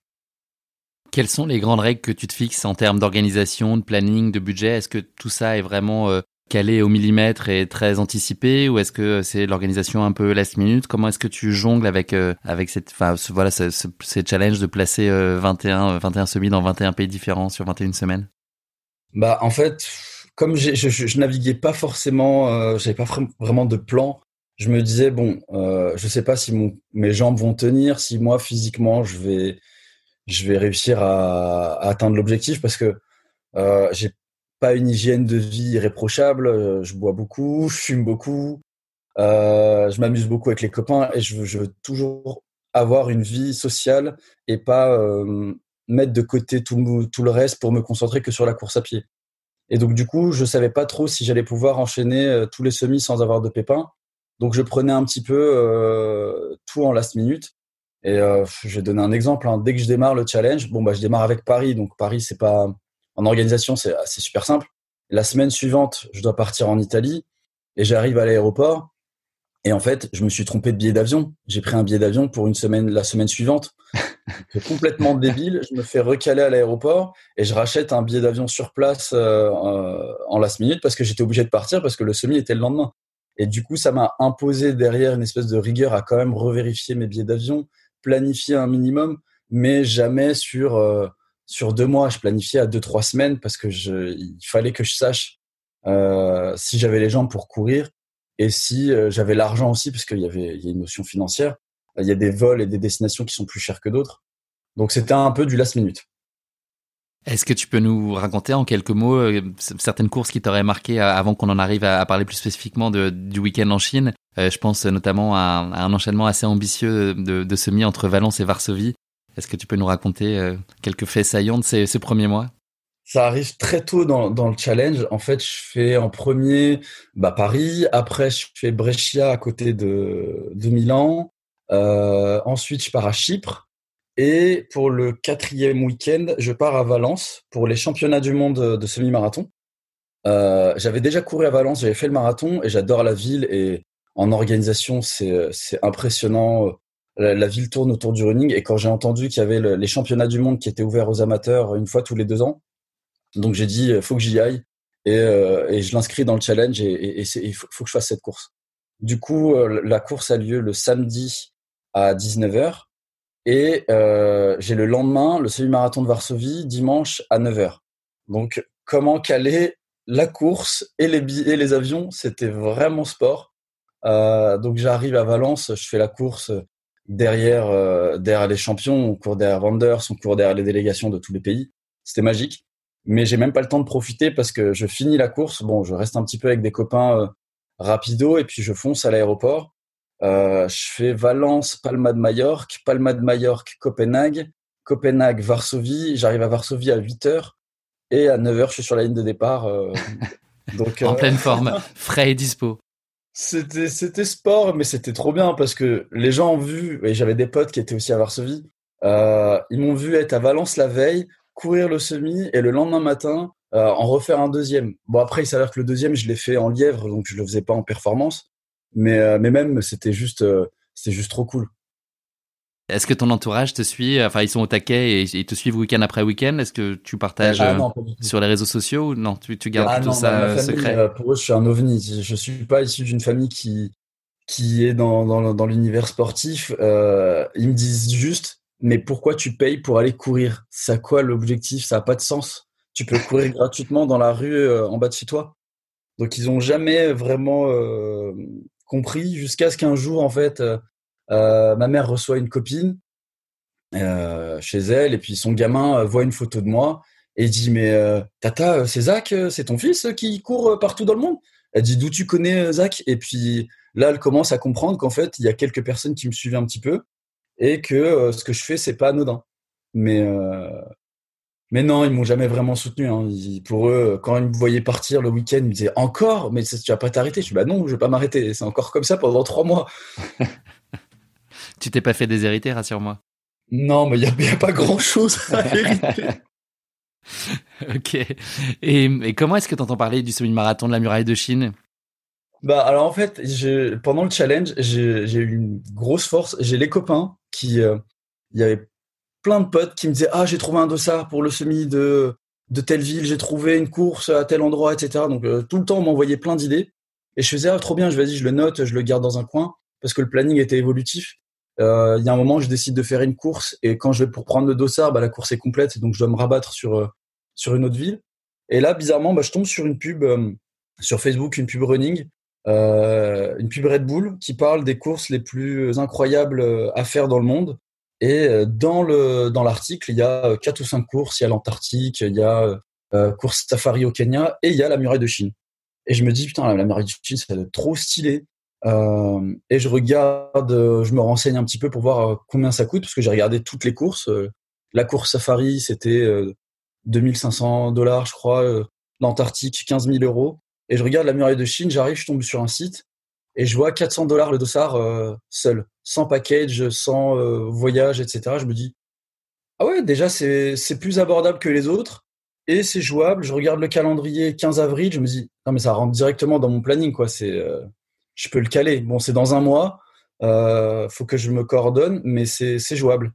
Quelles sont les grandes règles que tu te fixes en termes d'organisation, de planning, de budget? Est-ce que tout ça est vraiment calé au millimètre et très anticipé ou est-ce que c'est l'organisation un peu last minute? Comment est-ce que tu jongles avec euh, avec cette enfin voilà ce, ce, ces challenges de placer 21 21 semis dans 21 pays différents sur 21 semaines? Bah en fait, comme je, je, naviguais pas forcément, euh, j'avais pas vraiment de plan. Je me disais bon, euh, je sais pas si mes jambes vont tenir, si moi physiquement je vais je vais réussir à, atteindre l'objectif parce que euh, j'ai pas une hygiène de vie irréprochable. Euh, je bois beaucoup, je fume beaucoup, euh, je m'amuse beaucoup avec les copains et je veux, je veux, toujours avoir une vie sociale et pas euh, mettre de côté tout, tout le reste pour me concentrer que sur la course à pied. Et donc du coup, je savais pas trop si j'allais pouvoir enchaîner euh, tous les semis sans avoir de pépins. Donc je prenais un petit peu tout en last minute. Et je vais donner un exemple. Hein. Dès que je démarre le challenge, bon bah je démarre avec Paris. Donc Paris, c'est pas en organisation, c'est super simple. La semaine suivante, je dois partir en Italie et j'arrive à l'aéroport. Et en fait, je me suis trompé de billet d'avion. J'ai pris un billet d'avion pour une semaine, la semaine suivante. C'est complètement débile. Je me fais recaler à l'aéroport et je rachète un billet d'avion sur place euh, en last minute parce que j'étais obligé de partir parce que le semi était le lendemain. Et du coup, ça m'a imposé derrière une espèce de rigueur à quand même revérifier mes billets d'avion, planifier un minimum, mais jamais sur euh, sur deux mois. Je planifiais à deux trois semaines parce que je, il fallait que je sache euh, si j'avais les jambes pour courir et si euh, j'avais l'argent aussi, parce qu'il y avait il y a une notion financière. Il y a des vols et des destinations qui sont plus chères que d'autres. Donc c'était un peu du last minute. Est-ce que tu peux nous raconter en quelques mots euh, certaines courses qui t'auraient marqué avant qu'on en arrive à, parler plus spécifiquement du week-end en Chine? Je pense notamment à, un enchaînement assez ambitieux de, de semis entre Valence et Varsovie. Est-ce que tu peux nous raconter quelques faits saillants de ces, premiers mois? Ça arrive très tôt dans, dans, le challenge. En fait, je fais en premier bah, Paris, après je fais Brescia à côté de, de Milan, euh, ensuite je pars à Chypre, et pour le quatrième week-end, je pars à Valence pour les championnats du monde de semi-marathon. Euh, j'avais déjà couru à Valence, j'avais fait le marathon et j'adore la ville et en organisation c'est impressionnant. La, ville tourne autour du running et quand j'ai entendu qu'il y avait les championnats du monde qui étaient ouverts aux amateurs une fois tous les deux ans, donc j'ai dit, faut que j'y aille. Et, euh, et je l'inscris dans le challenge et, il faut, que je fasse cette course. Du coup, euh, la course a lieu le samedi à 19h. Et euh, j'ai le lendemain le semi-marathon de Varsovie, dimanche à 9h. Donc, comment caler la course et les avions, c'était vraiment sport. Euh, donc, j'arrive à Valence, je fais la course derrière, euh, derrière les champions, on court derrière Wanders, on court derrière les délégations de tous les pays. C'était magique mais j'ai même pas le temps de profiter parce que je finis la course. Bon, je reste un petit peu avec des copains euh, rapido et puis je fonce à l'aéroport. Euh, je fais Valence, Palma de Majorque, Palma de Majorque, Copenhague, Copenhague, Varsovie. J'arrive à Varsovie à 8 heures et à 9 heures, je suis sur la ligne de départ. Euh, donc, en pleine forme, frais et dispo. C'était, c'était sport, mais c'était trop bien parce que les gens ont vu, et j'avais des potes qui étaient aussi à Varsovie, ils m'ont vu être à Valence la veille, courir le semi et le lendemain matin euh, en refaire un deuxième. Bon après il s'avère que le deuxième je l'ai fait en lièvre donc je le faisais pas en performance, mais euh, mais même c'était juste euh, c'était juste trop cool. Est-ce que ton entourage te suit? Enfin, ils sont au taquet et ils te suivent week-end après week-end? Est-ce que tu partages ah, sur les réseaux sociaux ou non? Tu, tu gardes ah, tout ça secret? Pour eux, je suis un ovni. Je suis pas issu d'une famille qui qui est dans dans, dans l'univers sportif. Euh, ils me disent juste mais pourquoi tu payes pour aller courir? C'est quoi l'objectif? Ça n'a pas de sens. Tu peux courir gratuitement dans la rue euh, en bas de chez toi. Donc ils ont jamais vraiment euh, compris jusqu'à ce qu'un jour en fait euh, ma mère reçoit une copine chez elle et puis son gamin voit une photo de moi et dit mais tata c'est Zach c'est ton fils qui court partout dans le monde? Elle dit d'où tu connais Zach? Et puis là elle commence à comprendre qu'en fait il y a quelques personnes qui me suivaient un petit peu et que euh, ce que je fais c'est pas anodin. Mais euh, mais non, ils m'ont jamais vraiment soutenu. Hein. pour eux, quand ils me voyaient partir le week-end, ils me disaient encore, mais tu vas pas t'arrêter. Je dis bah non, je vais pas m'arrêter. C'est encore comme ça pendant trois mois. Tu t'es pas fait déshériter, rassure-moi. Non, mais il y, a, pas grand-chose à hériter. ok. Et, et comment est-ce que tu entends parler du semi-marathon de la muraille de Chine? Bah alors en fait, pendant le challenge, j'ai eu une grosse force. J'ai les copains qui, euh, il y avait plein de potes qui me disaient ah j'ai trouvé un dossard pour le semi de de telle ville, j'ai trouvé une course à tel endroit, etc. Donc euh, tout le temps on m'envoyait plein d'idées et je faisais ah trop bien, je vas-y je le note, je le garde dans un coin parce que le planning était évolutif. Euh, il y a un moment je décide de faire une course et quand je vais pour prendre le dossard, bah la course est complète donc je dois me rabattre sur sur une autre ville. Et là bizarrement bah, je tombe sur une pub sur Facebook, une pub running euh, une pub Red Bull qui parle des courses les plus incroyables euh, à faire dans le monde. Et euh, dans le dans l'article, il y a quatre ou cinq courses. Il y a l'Antarctique, il y a euh, course safari au Kenya et il y a la muraille de Chine. Et je me dis putain la muraille de Chine, ça doit être trop stylé. Euh, et je regarde, je me renseigne un petit peu pour voir combien ça coûte parce que j'ai regardé toutes les courses. La course safari, c'était 2500 dollars, je crois. L'Antarctique, 15 000 euros. Et je regarde la muraille de Chine, j'arrive, je tombe sur un site et je vois 400 dollars le dossard seul, sans package, sans voyage, etc. Je me dis ah ouais, déjà c'est c'est plus abordable que les autres et c'est jouable. Je regarde le calendrier 15 avril, je me dis non mais ça rentre directement dans mon planning quoi. C'est je peux le caler. Bon, c'est dans un mois. Euh, faut que je me coordonne, mais c'est jouable.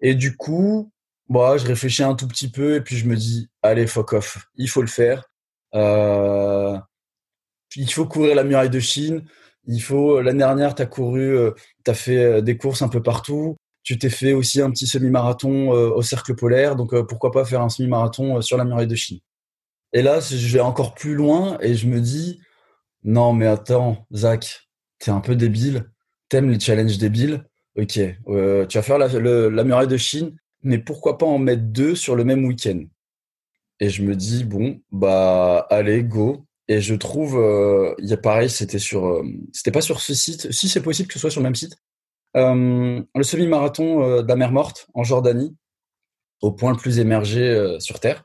Et du coup, moi, je réfléchis un tout petit peu et puis je me dis, allez, fuck off, il faut le faire. Euh, il faut courir la muraille de Chine. Il faut. L'année dernière, tu as couru, euh, tu as fait euh, des courses un peu partout. Tu t'es fait aussi un petit semi-marathon euh, au cercle polaire. Donc pourquoi pas faire un semi-marathon sur la muraille de Chine. Et là, je vais encore plus loin et je me dis, non, mais attends, Zach, t'es un peu débile. T'aimes les challenges débiles? Ok, euh, tu vas faire la, muraille de Chine, mais pourquoi pas en mettre deux sur le même week-end? Et je me dis, bon, bah, allez, go. Et je trouve, euh, y a pareil, c'était sur, euh, c'était pas sur ce site. Si c'est possible que ce soit sur le même site. le semi-marathon de la mer Morte en Jordanie, au point le plus émergé sur Terre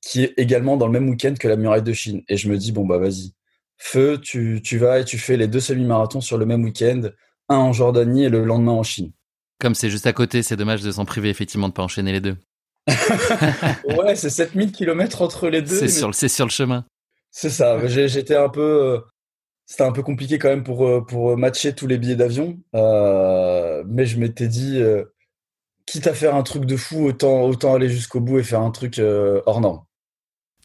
qui est également dans le même week-end que la muraille de Chine. Et je me dis, bon, bah vas-y, feu, tu, tu vas et tu fais les deux semi-marathons sur le même week-end, un en Jordanie et le lendemain en Chine. Comme c'est juste à côté, c'est dommage de s'en priver, effectivement, de pas enchaîner les deux. ouais, c'est 7000 km entre les deux. C'est sur, sur le chemin. C'est ça. J'étais un peu. Euh, c'était un peu compliqué quand même pour, euh, pour matcher tous les billets d'avion. Euh, mais je m'étais dit, quitte à faire un truc de fou, autant, autant aller jusqu'au bout et faire un truc hors norme.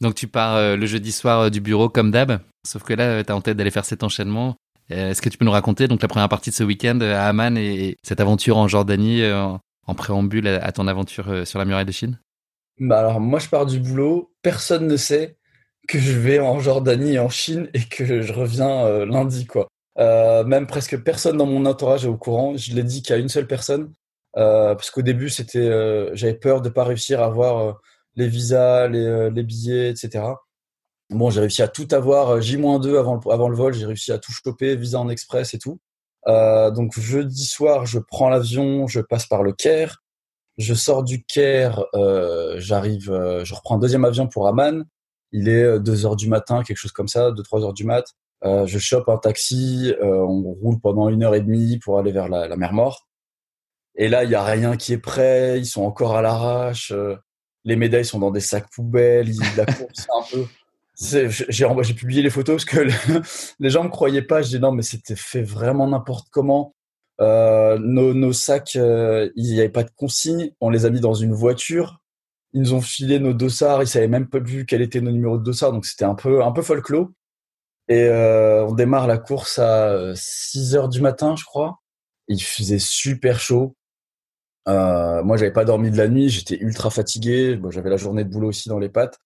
Donc tu pars euh, le jeudi soir euh, du bureau comme d'hab, sauf que là, euh, tu as en tête d'aller faire cet enchaînement. Est-ce que tu peux nous raconter donc la première partie de ce week-end à Amman et, cette aventure en Jordanie en, préambule à, ton aventure sur la muraille de Chine? Bah alors moi je pars du boulot, personne ne sait que je vais en Jordanie et en Chine et que je reviens lundi quoi. même presque personne dans mon entourage est au courant. Je l'ai dit qu'à une seule personne parce qu'au début c'était j'avais peur de pas réussir à avoir les visas, les, euh, les billets, etc. Bon, j'ai réussi à tout avoir euh, J-2 avant le, avant le vol, j'ai réussi à tout choper, visa en express et tout. Euh, donc jeudi soir, je prends l'avion, je passe par le Caire, je sors du Caire, euh, j'arrive, euh, je reprends un deuxième avion pour Amman. Il est 2 heures du matin, quelque chose comme ça, 2-3 heures du mat. Euh, je chope un taxi, on roule pendant une heure et demie pour aller vers la, la mer Morte. Et là, il y a rien qui est prêt, ils sont encore à l'arrache les médailles sont dans des sacs poubelles, la course un peu. J'ai publié les photos parce que les gens me croyaient pas. Je dis non, mais c'était fait vraiment n'importe comment. Euh, nos, nos, sacs, euh, il n'y avait pas de consigne. On les a mis dans une voiture. Ils nous ont filé nos dossards. Ils savaient même pas vu quel était nos numéros de dossards. Donc c'était un peu, un peu folklore. Et euh, on démarre la course à 6 heures du matin, je crois. Il faisait super chaud. Euh, moi, j'avais pas dormi de la nuit, j'étais ultra fatigué. Bon, j'avais la journée de boulot aussi dans les pattes.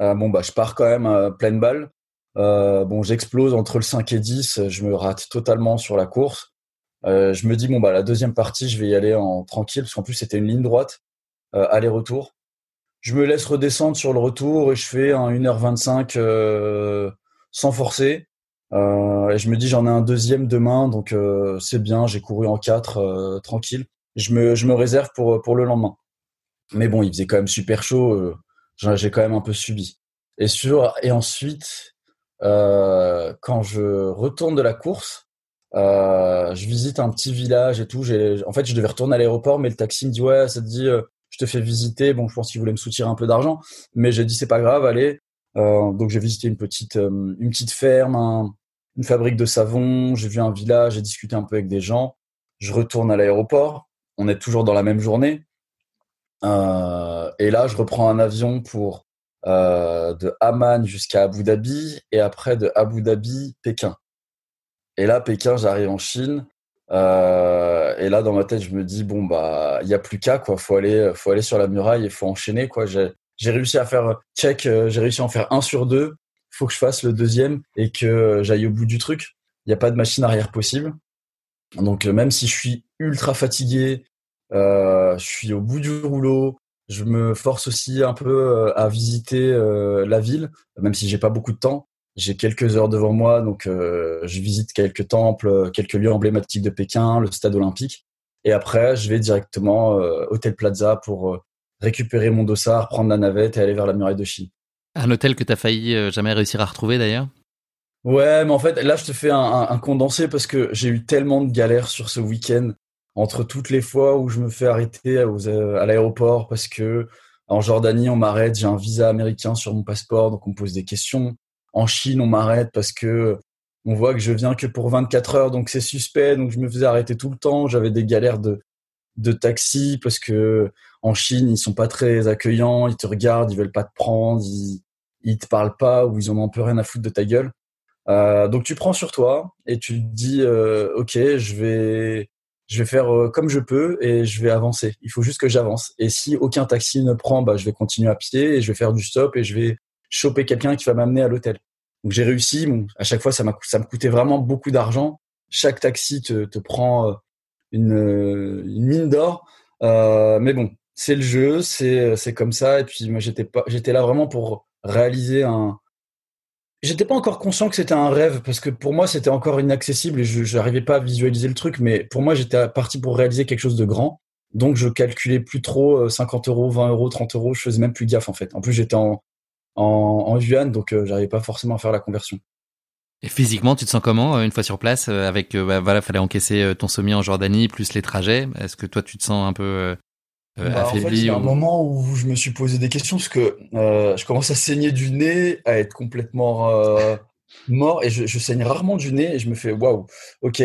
Euh, bon, bah, je pars quand même à pleine balle. Euh, bon, j'explose entre le 5 et 10, je me rate totalement sur la course. Euh, je me dis bon bah la deuxième partie, je vais y aller en tranquille parce qu'en plus c'était une ligne droite euh, aller-retour. Je me laisse redescendre sur le retour et je fais un 1h25 euh, sans forcer. et je me dis j'en ai un deuxième demain donc c'est bien, j'ai couru en 4 tranquille je me, je me réserve pour, pour le lendemain. Mais bon, il faisait quand même super chaud. Euh, j'ai quand même un peu subi. Et sur et ensuite, euh, quand je retourne de la course, euh, je visite un petit village et tout. En fait, je devais retourner à l'aéroport, mais le taxi me dit ouais, ça te dit, euh, je te fais visiter. Bon, je pense qu'il voulait me soutirer un peu d'argent, mais j'ai dit c'est pas grave, allez. Euh, donc j'ai visité une petite, une petite ferme, une fabrique de savon. J'ai vu un village, j'ai discuté un peu avec des gens. Je retourne à l'aéroport on est toujours dans la même journée. Euh, et là, je reprends un avion pour euh, de Amman jusqu'à Abu Dhabi et après de Abu Dhabi, Pékin. Et là, Pékin, j'arrive en Chine. Euh, et là, dans ma tête, je me dis bon bah, il y a plus qu'à quoi. Faut aller, faut aller sur la muraille et faut enchaîner quoi. J'ai, réussi à faire check, j'ai réussi à en faire un sur deux. Faut que je fasse le deuxième et que j'aille au bout du truc. Il n'y a pas de machine arrière possible. Donc même si je suis ultra fatigué, euh, je suis au bout du rouleau. Je me force aussi un peu euh, à visiter euh, la ville, même si j'ai pas beaucoup de temps. J'ai quelques heures devant moi, donc je visite quelques temples, quelques lieux emblématiques de Pékin, le stade olympique. Et après, je vais directement Hôtel Plaza pour récupérer mon dossard, prendre la navette et aller vers la muraille de Chine. Un hôtel que tu failli jamais réussir à retrouver d'ailleurs? Ouais, mais en fait, là, je te fais un, condensé parce que j'ai eu tellement de galères sur ce week-end entre toutes les fois où je me fais arrêter euh, à l'aéroport parce que en Jordanie, on m'arrête, j'ai un visa américain sur mon passeport, donc on me pose des questions. En Chine, on m'arrête parce que on voit que je viens que pour 24 heures, donc c'est suspect, donc je me faisais arrêter tout le temps. J'avais des galères de, de taxi parce que en Chine, ils sont pas très accueillants, ils te regardent, ils veulent pas te prendre, ils, ils te parlent pas ou ils ont un peu rien à foutre de ta gueule. Euh, donc tu prends sur toi et tu dis euh, ok je vais je vais faire euh, comme je peux et je vais avancer. Il faut juste que j'avance. Et si aucun taxi ne prend, bah je vais continuer à pied et je vais faire du stop et je vais choper quelqu'un qui va m'amener à l'hôtel. Donc j'ai réussi. Bon, à chaque fois ça m'a ça me coûtait vraiment beaucoup d'argent. Chaque taxi te, te prend euh, une, une mine d'or. Mais bon, c'est le jeu, c'est c'est comme ça. Et puis moi j'étais pas j'étais là vraiment pour réaliser un J'étais pas encore conscient que c'était un rêve parce que pour moi c'était encore inaccessible et je n'arrivais pas à visualiser le truc. Mais pour moi j'étais parti pour réaliser quelque chose de grand. Donc je calculais plus trop 50 euh, euros, 20 euros, 30 euros. Je faisais même plus gaffe en fait. En plus j'étais en, en, yuan donc euh, j'arrivais pas forcément à faire la conversion. Et physiquement, tu te sens comment euh, une fois sur place avec bah, voilà, fallait encaisser ton sommier en Jordanie plus les trajets? Est-ce que toi tu te sens un peu euh, bah, en fait, il y a un moment où je me suis posé des questions parce que euh, je commence à saigner du nez, à être complètement euh, mort et je, je, saigne rarement du nez et je me fais waouh, ok.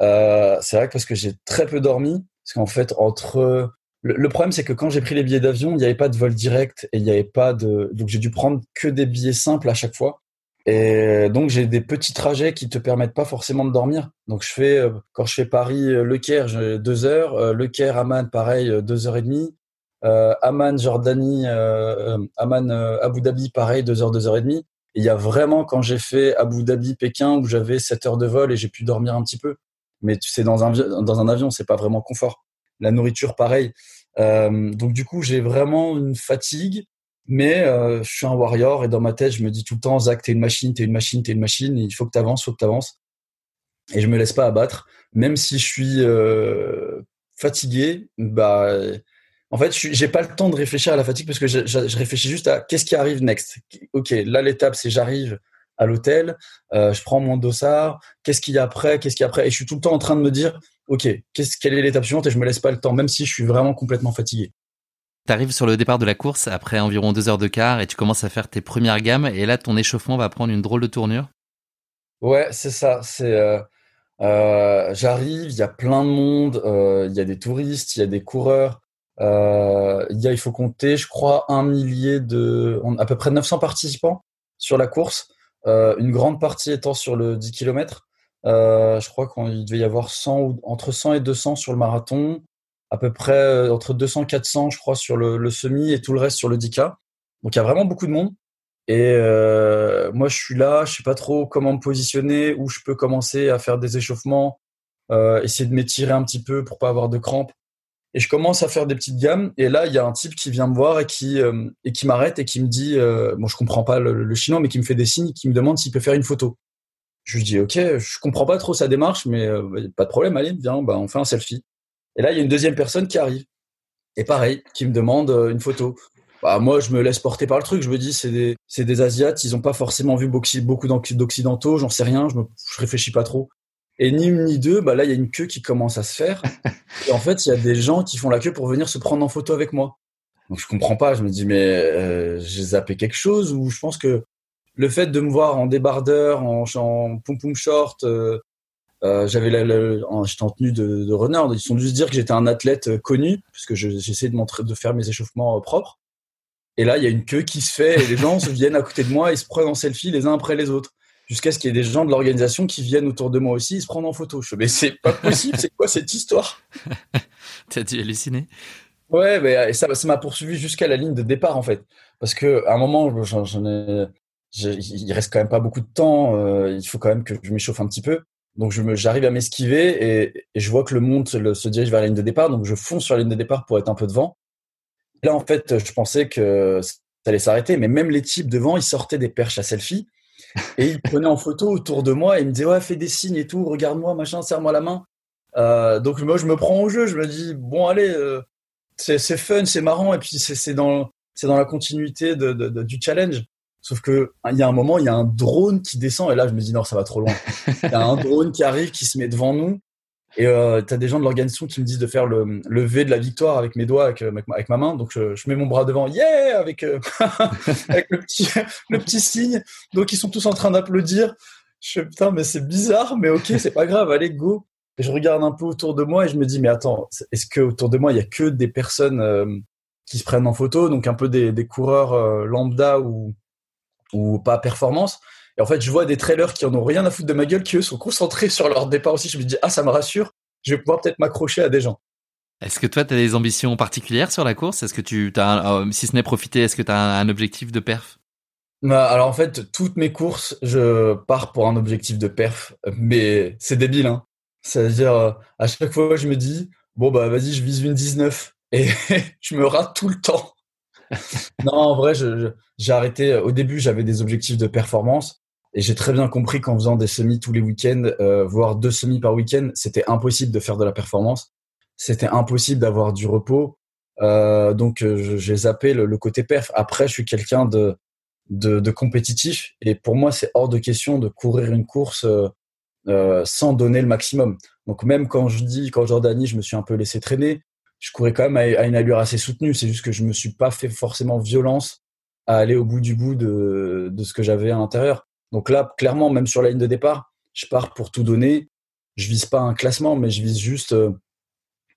Euh, c'est vrai que parce que j'ai très peu dormi parce qu'en fait entre le, le problème c'est que quand j'ai pris les billets d'avion, il n'y avait pas de vol direct et il n'y avait pas de donc j'ai dû prendre que des billets simples à chaque fois. Et donc j'ai des petits trajets qui te permettent pas forcément de dormir. Donc je fais euh, quand je fais Paris euh, Le Caire, j'ai deux heures, euh, Le Caire Amman pareil deux heures et demie, euh, Amman Jordanie, euh, Amman Abu Dhabi pareil deux heures deux heures et demie. il y a vraiment quand j'ai fait Abu Dhabi Pékin où j'avais sept heures de vol et j'ai pu dormir un petit peu. Mais tu sais dans un dans un avion c'est pas vraiment confort. La nourriture pareil. donc du coup j'ai vraiment une fatigue mais euh, je suis un warrior et dans ma tête, je me dis tout le temps, Zach, t'es une machine, t'es une machine, t'es une machine. il faut que t'avances, faut que t'avances. Et je me laisse pas abattre, même si je suis euh, fatigué. Bah, en fait, j'ai pas le temps de réfléchir à la fatigue parce que je, je, réfléchis juste à qu'est-ce qui arrive next. Ok, là l'étape c'est j'arrive à l'hôtel, euh, je prends mon dossard, qu'est-ce qu'il y a après, qu'est-ce qu'il y a après, et je suis tout le temps en train de me dire, ok, qu'est-ce, quelle est l'étape suivante, et je me laisse pas le temps, même si je suis vraiment complètement fatigué. Tu arrives sur le départ de la course après environ deux heures de quart et tu commences à faire tes premières gammes et là ton échauffement va prendre une drôle de tournure. Ouais, c'est ça. Euh, euh, j'arrive, il y a plein de monde, euh, il y a des touristes, il y a des coureurs. il il faut compter, je crois, un millier de, à peu près 900 participants sur la course. une grande partie étant sur le 10 km. je crois qu'il devait y avoir 100 entre 100 et 200 sur le marathon à peu près euh, entre 200 400 je crois sur le, le, semi et tout le reste sur le 10K. Donc il y a vraiment beaucoup de monde. Et euh, moi je suis là, je sais pas trop comment me positionner, où je peux commencer à faire des échauffements, euh, essayer de m'étirer un petit peu pour pas avoir de crampes. Et je commence à faire des petites gammes. Et là il y a un type qui vient me voir et qui euh, et qui m'arrête et qui me dit, euh, bon je comprends pas le, le, chinois, mais qui me fait des signes, qui me demande s'il peut faire une photo. Je lui dis ok, je comprends pas trop sa démarche, mais euh, pas de problème, allez viens, bah on fait un selfie. Et là, il y a une deuxième personne qui arrive. Et pareil, qui me demande euh, une photo. Bah, moi, je me laisse porter par le truc. Je me dis, c'est des, c'est des Asiates. Ils n'ont pas forcément vu beaucoup d'Occidentaux. J'en sais rien. Je, me, je réfléchis pas trop. Et ni une ni deux, bah là, il y a une queue qui commence à se faire. Et en fait, il y a des gens qui font la queue pour venir se prendre en photo avec moi. Donc, je comprends pas. Je me dis, mais euh, j'ai zappé quelque chose ou je pense que le fait de me voir en débardeur, en, en pom pom short, euh, euh, j'avais j'étais en tenue de, de runner. Ils sont juste dire que j'étais un athlète euh, connu puisque de montrer, de faire mes échauffements euh, propres. Et là, il y a une queue qui se fait et les gens se viennent à côté de moi et se prennent en selfie les uns après les autres. Jusqu'à ce qu'il y ait des gens de l'organisation qui viennent autour de moi aussi et se prendre en photo. Je mais c'est pas possible, c'est quoi cette histoire? T'as dû halluciner Ouais, mais ça, ça m'a poursuivi jusqu'à la ligne de départ en fait, parce que à un moment, j'en ai, il reste quand même pas beaucoup de temps. il faut quand même que je m'échauffe un petit peu. Donc j'arrive à m'esquiver et, je vois que le monde se, dirige vers la ligne de départ. Donc je fonce sur la ligne de départ pour être un peu devant. Là en fait, je pensais que ça allait s'arrêter, mais même les types devant, ils sortaient des perches à selfie et ils prenaient en photo autour de moi et ils me disaient ouais fais des signes et tout, regarde-moi machin, serre-moi la main. Euh, donc moi je me prends au jeu, je me dis bon allez, euh, c'est fun, c'est marrant et puis c'est dans la continuité du challenge. Sauf que il y a un moment, il y a un drone qui descend et là, je me dis non, ça va trop loin. Il y a un drone qui arrive, qui se met devant nous. Et euh, tu as des gens de l'organisation qui me disent de faire le, le V de la victoire avec mes doigts, avec, euh, avec, ma main. Donc je, mets mon bras devant, yeah, avec, euh, avec le, petit, le petit signe. Donc ils sont tous en train d'applaudir. Je fais putain, mais c'est bizarre, mais ok, c'est pas grave, allez, go. Et je regarde un peu autour de moi et je me dis, mais attends, est-ce que autour de moi, il y a que des personnes euh, qui se prennent en photo, donc un peu des, des coureurs lambda ou, ou pas performance. Et en fait, je vois des trailers qui en ont rien à foutre de ma gueule, qui eux sont concentrés sur leur départ aussi. Je me dis, ah, ça me rassure, je vais pouvoir peut-être m'accrocher à des gens. Est-ce que toi, tu as des ambitions particulières sur la course? Est-ce que tu as, euh, si ce n'est profiter, est-ce que tu as un objectif de perf? Bah, alors en fait, toutes mes courses, je pars pour un objectif de perf, mais c'est débile. Hein. C'est-à-dire, euh, à chaque fois, je me dis, bon, bah vas-y, je vise une 19 et je me rate tout le temps. Non, en vrai, j'ai arrêté. Au début, j'avais des objectifs de performance. Et j'ai très bien compris qu'en faisant des semis tous les week-ends, euh, voire deux semis par week-end, c'était impossible de faire de la performance. C'était impossible d'avoir du repos. Euh, donc euh, j'ai zappé le, côté perf. Après, je suis quelqu'un de, de, de, compétitif et pour moi, c'est hors de question de courir une course sans donner le maximum. Donc même quand je dis, quand Jordanie, je me suis un peu laissé traîner, je courais quand même à, une allure assez soutenue. C'est juste que je me suis pas fait forcément violence à aller au bout du bout de, de ce que j'avais à l'intérieur. Donc là, clairement, même sur la ligne de départ, je pars pour tout donner. Je vise pas un classement, mais je vise juste euh,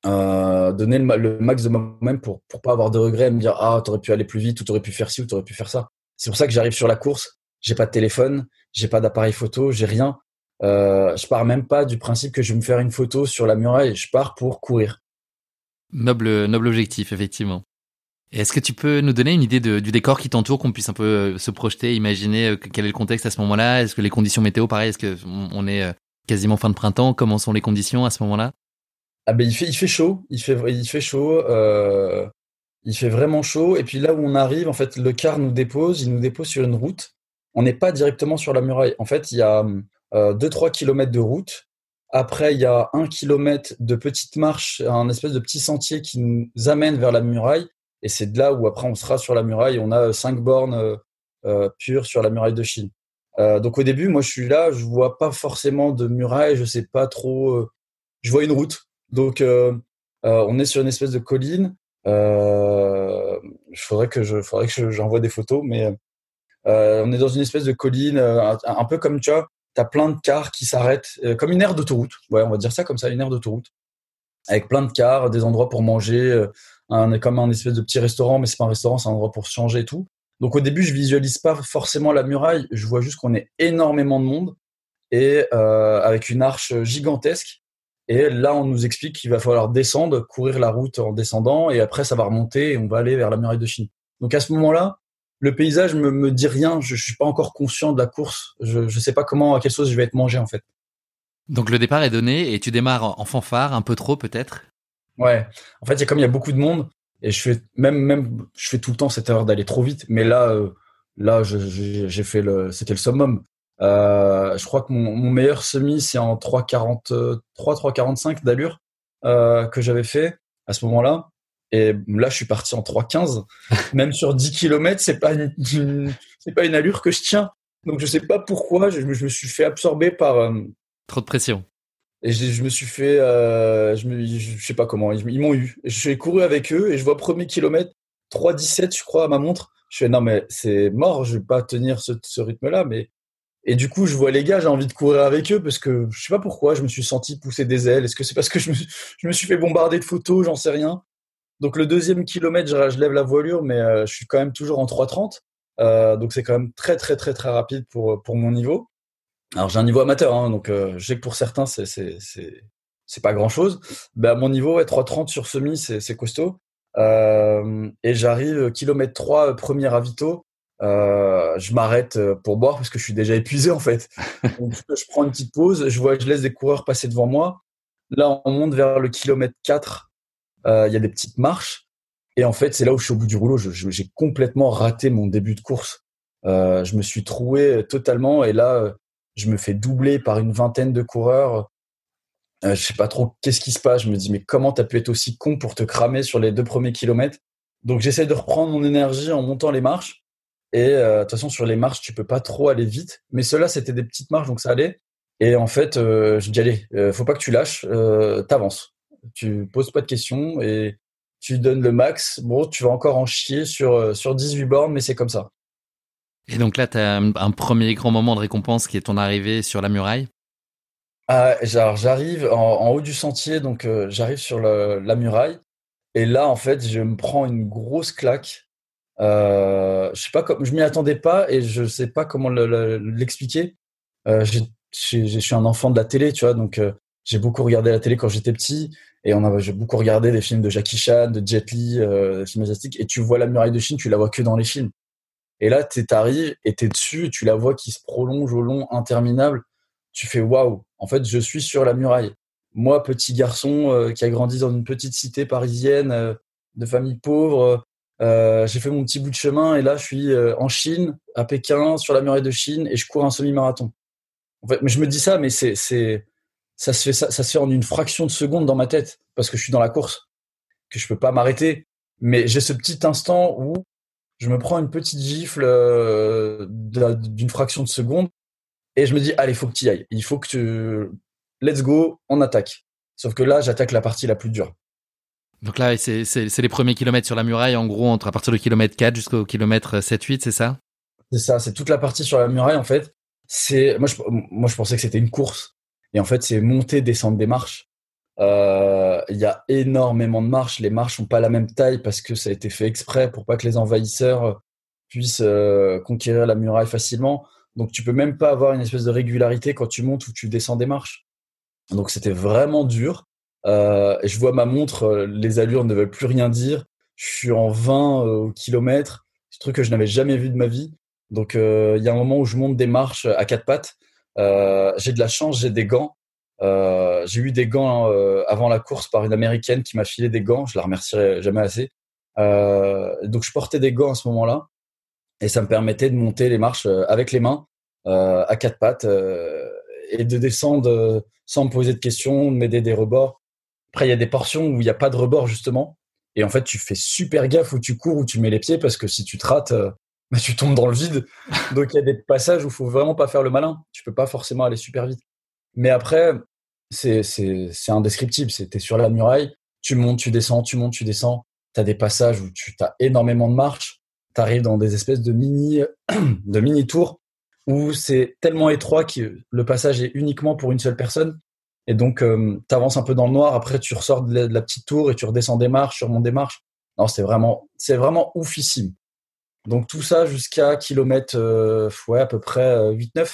euh donner le, max de moi-même pour pour pas avoir de regrets, me dire ah t'aurais pu aller plus vite, ou t'aurais pu faire ci, ou t'aurais pu faire ça. C'est pour ça que j'arrive sur la course. J'ai pas de téléphone, j'ai pas d'appareil photo, j'ai rien. Euh, je pars même pas du principe que je vais me faire une photo sur la muraille. Je pars pour courir. Noble noble objectif effectivement. Est-ce que tu peux nous donner une idée du décor qui t'entoure, qu'on puisse un peu euh, se projeter, imaginer euh, quel est le contexte à ce moment-là? Est-ce que les conditions météo, pareil, est-ce que on est euh, quasiment fin de printemps? Comment sont les conditions à ce moment-là? Ah ben il fait chaud, il fait chaud, il fait vraiment chaud. Et puis là où on arrive, en fait, le car nous dépose, il nous dépose sur une route. On n'est pas directement sur la muraille. En fait, il y a 2-3 kilomètres de route. Après, il y a un kilomètre de petite marche, un espèce de petit sentier qui nous amène vers la muraille. Et c'est de là où après on sera sur la muraille. On a cinq bornes euh, euh, pures sur la muraille de Chine. Euh, donc au début, moi je suis là, je vois pas forcément de muraille, je sais pas trop. je vois une route. Donc on est sur une espèce de colline. Euh, faudrait que je, faudrait que j'envoie des photos, mais on est dans une espèce de colline, un, peu comme tu vois, t'as plein de cars qui s'arrêtent, comme une aire d'autoroute. Ouais, on va dire ça comme ça, une aire d'autoroute, avec plein de cars, des endroits pour manger, un, comme un espèce de petit restaurant, mais c'est pas un restaurant, c'est un endroit pour changer et tout. Donc au début, je visualise pas forcément la muraille, je vois juste qu'on est énormément de monde et euh, avec une arche gigantesque. Et là, on nous explique qu'il va falloir descendre, courir la route en descendant, et après, ça va remonter et on va aller vers la muraille de Chine. Donc à ce moment-là, le paysage me, me dit rien. Je, je suis pas encore conscient de la course. Je, je sais pas comment, à quelle sauce je vais être mangé en fait. Donc le départ est donné et tu démarres en fanfare, un peu trop peut-être? Ouais. En fait, comme il y a beaucoup de monde et je fais même même je fais tout le temps cette erreur d'aller trop vite, mais là euh, là j'ai fait le c'était le summum. Euh, je crois que mon, mon meilleur semi c'est en 3,43 3,45 d'allure euh, que j'avais fait à ce moment-là. Et là, je suis parti en 3,15. Même sur 10 km, c'est pas une, c'est pas une allure que je tiens. Donc je sais pas pourquoi, je, je me suis fait absorber par euh, trop de pression. Et je, je, me suis fait, euh, je, me, je, sais pas comment, ils, m'ont eu. Je suis couru avec eux et je vois premier kilomètre 3,17 je crois à ma montre. Je fais non mais c'est mort, je vais pas tenir ce, ce rythme-là. Mais et du coup je vois les gars, j'ai envie de courir avec eux parce que je sais pas pourquoi, je me suis senti pousser des ailes. Est-ce que c'est parce que je me, je me suis fait bombarder de photos, j'en sais rien. Donc le deuxième kilomètre, je, je lève la voilure, mais euh, je suis quand même toujours en 3,30. Euh, donc c'est quand même très très très très rapide pour pour mon niveau. Alors j'ai un niveau amateur, hein, donc euh, je sais que pour certains c'est c'est c'est c'est pas grand chose. Ben à mon niveau, ouais, 3,30 sur semi, c'est c'est costaud. Euh, et j'arrive kilomètre 3 premier ravito. Euh, je m'arrête euh, pour boire parce que je suis déjà épuisé en fait. Donc, je prends une petite pause, je vois, je laisse des coureurs passer devant moi. Là, on monte vers le kilomètre 4. Euh, il y a des petites marches. Et en fait, c'est là où je suis au bout du rouleau. J'ai complètement raté mon début de course. Euh, je me suis troué totalement. Et là, je me fais doubler par une vingtaine de coureurs. Euh, je sais pas trop qu'est-ce qui se passe. Je me dis mais comment t'as pu être aussi con pour te cramer sur les deux premiers kilomètres? Donc j'essaie de reprendre mon énergie en montant les marches. Et de toute façon, sur les marches, tu peux pas trop aller vite. Mais ceux-là, c'était des petites marches, donc ça allait. Et en fait, je dis allez, faut pas que tu lâches, t'avances. Tu poses pas de questions et tu donnes le max. Bon, tu vas encore en chier sur, sur 18 bornes, mais c'est comme ça. Et donc là, tu as un, premier grand moment de récompense qui est ton arrivée sur la muraille? Ah, J'arrive en, haut du sentier, donc euh, j'arrive sur la muraille. Et là, en fait, je me prends une grosse claque. Euh, je sais pas comme je m'y attendais pas et je sais pas comment l'expliquer. Euh, je suis un enfant de la télé, tu vois, donc euh, j'ai beaucoup regardé la télé quand j'étais petit et on a j'ai beaucoup regardé des films de Jackie Chan, de Jet Li, euh, des films asiatiques et tu vois la muraille de Chine, tu la vois que dans les films. Et là, tu arrives et tu es dessus, et tu la vois qui se prolonge au long interminable. Tu fais waouh, en fait, je suis sur la muraille. Moi, petit garçon euh, qui a grandi dans une petite cité parisienne euh, de famille pauvre, euh, j'ai fait mon petit bout de chemin et là, je suis en Chine, à Pékin, sur la muraille de Chine et je cours un semi-marathon. En fait, mais je me dis ça, mais c'est, c'est, ça se fait, ça, ça se fait en une fraction de seconde dans ma tête parce que je suis dans la course, que je peux pas m'arrêter. Mais j'ai ce petit instant où je me prends une petite gifle euh, d'une fraction de seconde et je me dis allez, il faut que tu y ailles. Il faut que tu let's go, on attaque. Sauf que là, j'attaque la partie la plus dure. Donc là, c'est les premiers kilomètres sur la muraille, en gros, entre à partir du kilomètre 4 jusqu'au kilomètre 7-8, c'est ça? C'est ça, c'est toute la partie sur la muraille, en fait. C'est moi je, moi, je pensais que c'était une course. Et en fait, c'est monter, descendre des marches. Euh, il y a énormément de marches. Les marches n'ont pas la même taille parce que ça a été fait exprès pour pas que les envahisseurs puissent euh, conquérir la muraille facilement. Donc tu peux même pas avoir une espèce de régularité quand tu montes ou tu descends des marches. Donc c'était vraiment dur. Euh, je vois ma montre, les allures ne veulent plus rien dire. Je suis en 20 au kilomètre, ce truc que je n'avais jamais vu de ma vie. Donc il y a un moment où je monte des marches à quatre pattes. J'ai de la chance, j'ai des gants. Euh, j'ai eu des gants euh, avant la course par une américaine qui m'a filé des gants. Je la remercierai jamais assez. Euh, donc je portais des gants à ce moment-là et ça me permettait de monter les marches avec les mains à quatre pattes et de descendre sans me poser de questions, de m'aider des rebords. Après, il y a des portions où il n'y a pas de rebord justement. Et en fait, tu fais super gaffe où tu cours, où tu mets les pieds, parce que si tu te rates, tu tombes dans le vide. Donc, il y a des passages où il faut vraiment pas faire le malin. Tu peux pas forcément aller super vite. Mais après, c'est, indescriptible. C'était sur la muraille, tu montes, tu descends, tu montes, tu descends. Tu as des passages où tu as énormément de marches. Tu arrives dans des espèces de mini, de mini tours où c'est tellement étroit que le passage est uniquement pour une seule personne. Et donc, euh, tu avances un peu dans le noir. Après, tu ressors de la, petite tour et tu redescends des marches, sur mon démarche. Non, c'est vraiment, c'est vraiment oufissime. Donc, tout ça jusqu'à kilomètre, euh, ouais, à peu près 8-9. Euh,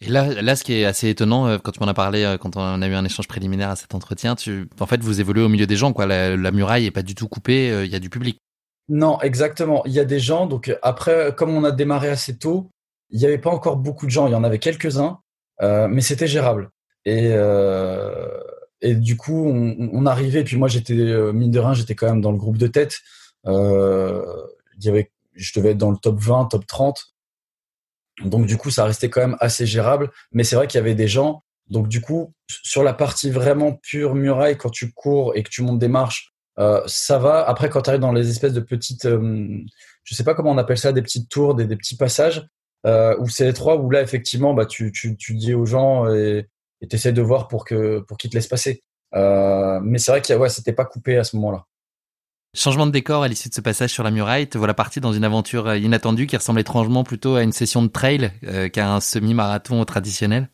et là, là, ce qui est assez étonnant, euh, quand tu m'en as parlé, quand on a eu un échange préliminaire à cet entretien, tu, en fait, vous évoluez au milieu des gens, quoi. La, muraille est pas du tout coupée, il y a du public. Non, exactement. Il y a des gens. Donc après, comme on a démarré assez tôt, il n'y avait pas encore beaucoup de gens. Il y en avait quelques-uns, mais c'était gérable. Et et du coup, on, on arrivait. Puis moi, j'étais mine de rien, j'étais quand même dans le groupe de tête. il y avait, je devais être dans le top 20, top 30. Donc du coup, ça restait quand même assez gérable. Mais c'est vrai qu'il y avait des gens. Donc du coup, sur la partie vraiment pure muraille, quand tu cours et que tu montes des marches, euh, ça va. Après, quand tu arrives dans les espèces de petites, euh, je sais pas comment on appelle ça, des petites tours, des, petits passages, euh, où c'est étroit, où là effectivement, bah tu, tu, tu dis aux gens et tu essaies de voir pour que pour qu'ils te laissent passer. Euh, mais c'est vrai qu'il ouais, c'était pas coupé à ce moment-là. Changement de décor à l'issue de ce passage sur la muraille, te voilà parti dans une aventure euh, inattendue qui ressemble étrangement plutôt à une session de trail euh, qu'à un semi-marathon traditionnel.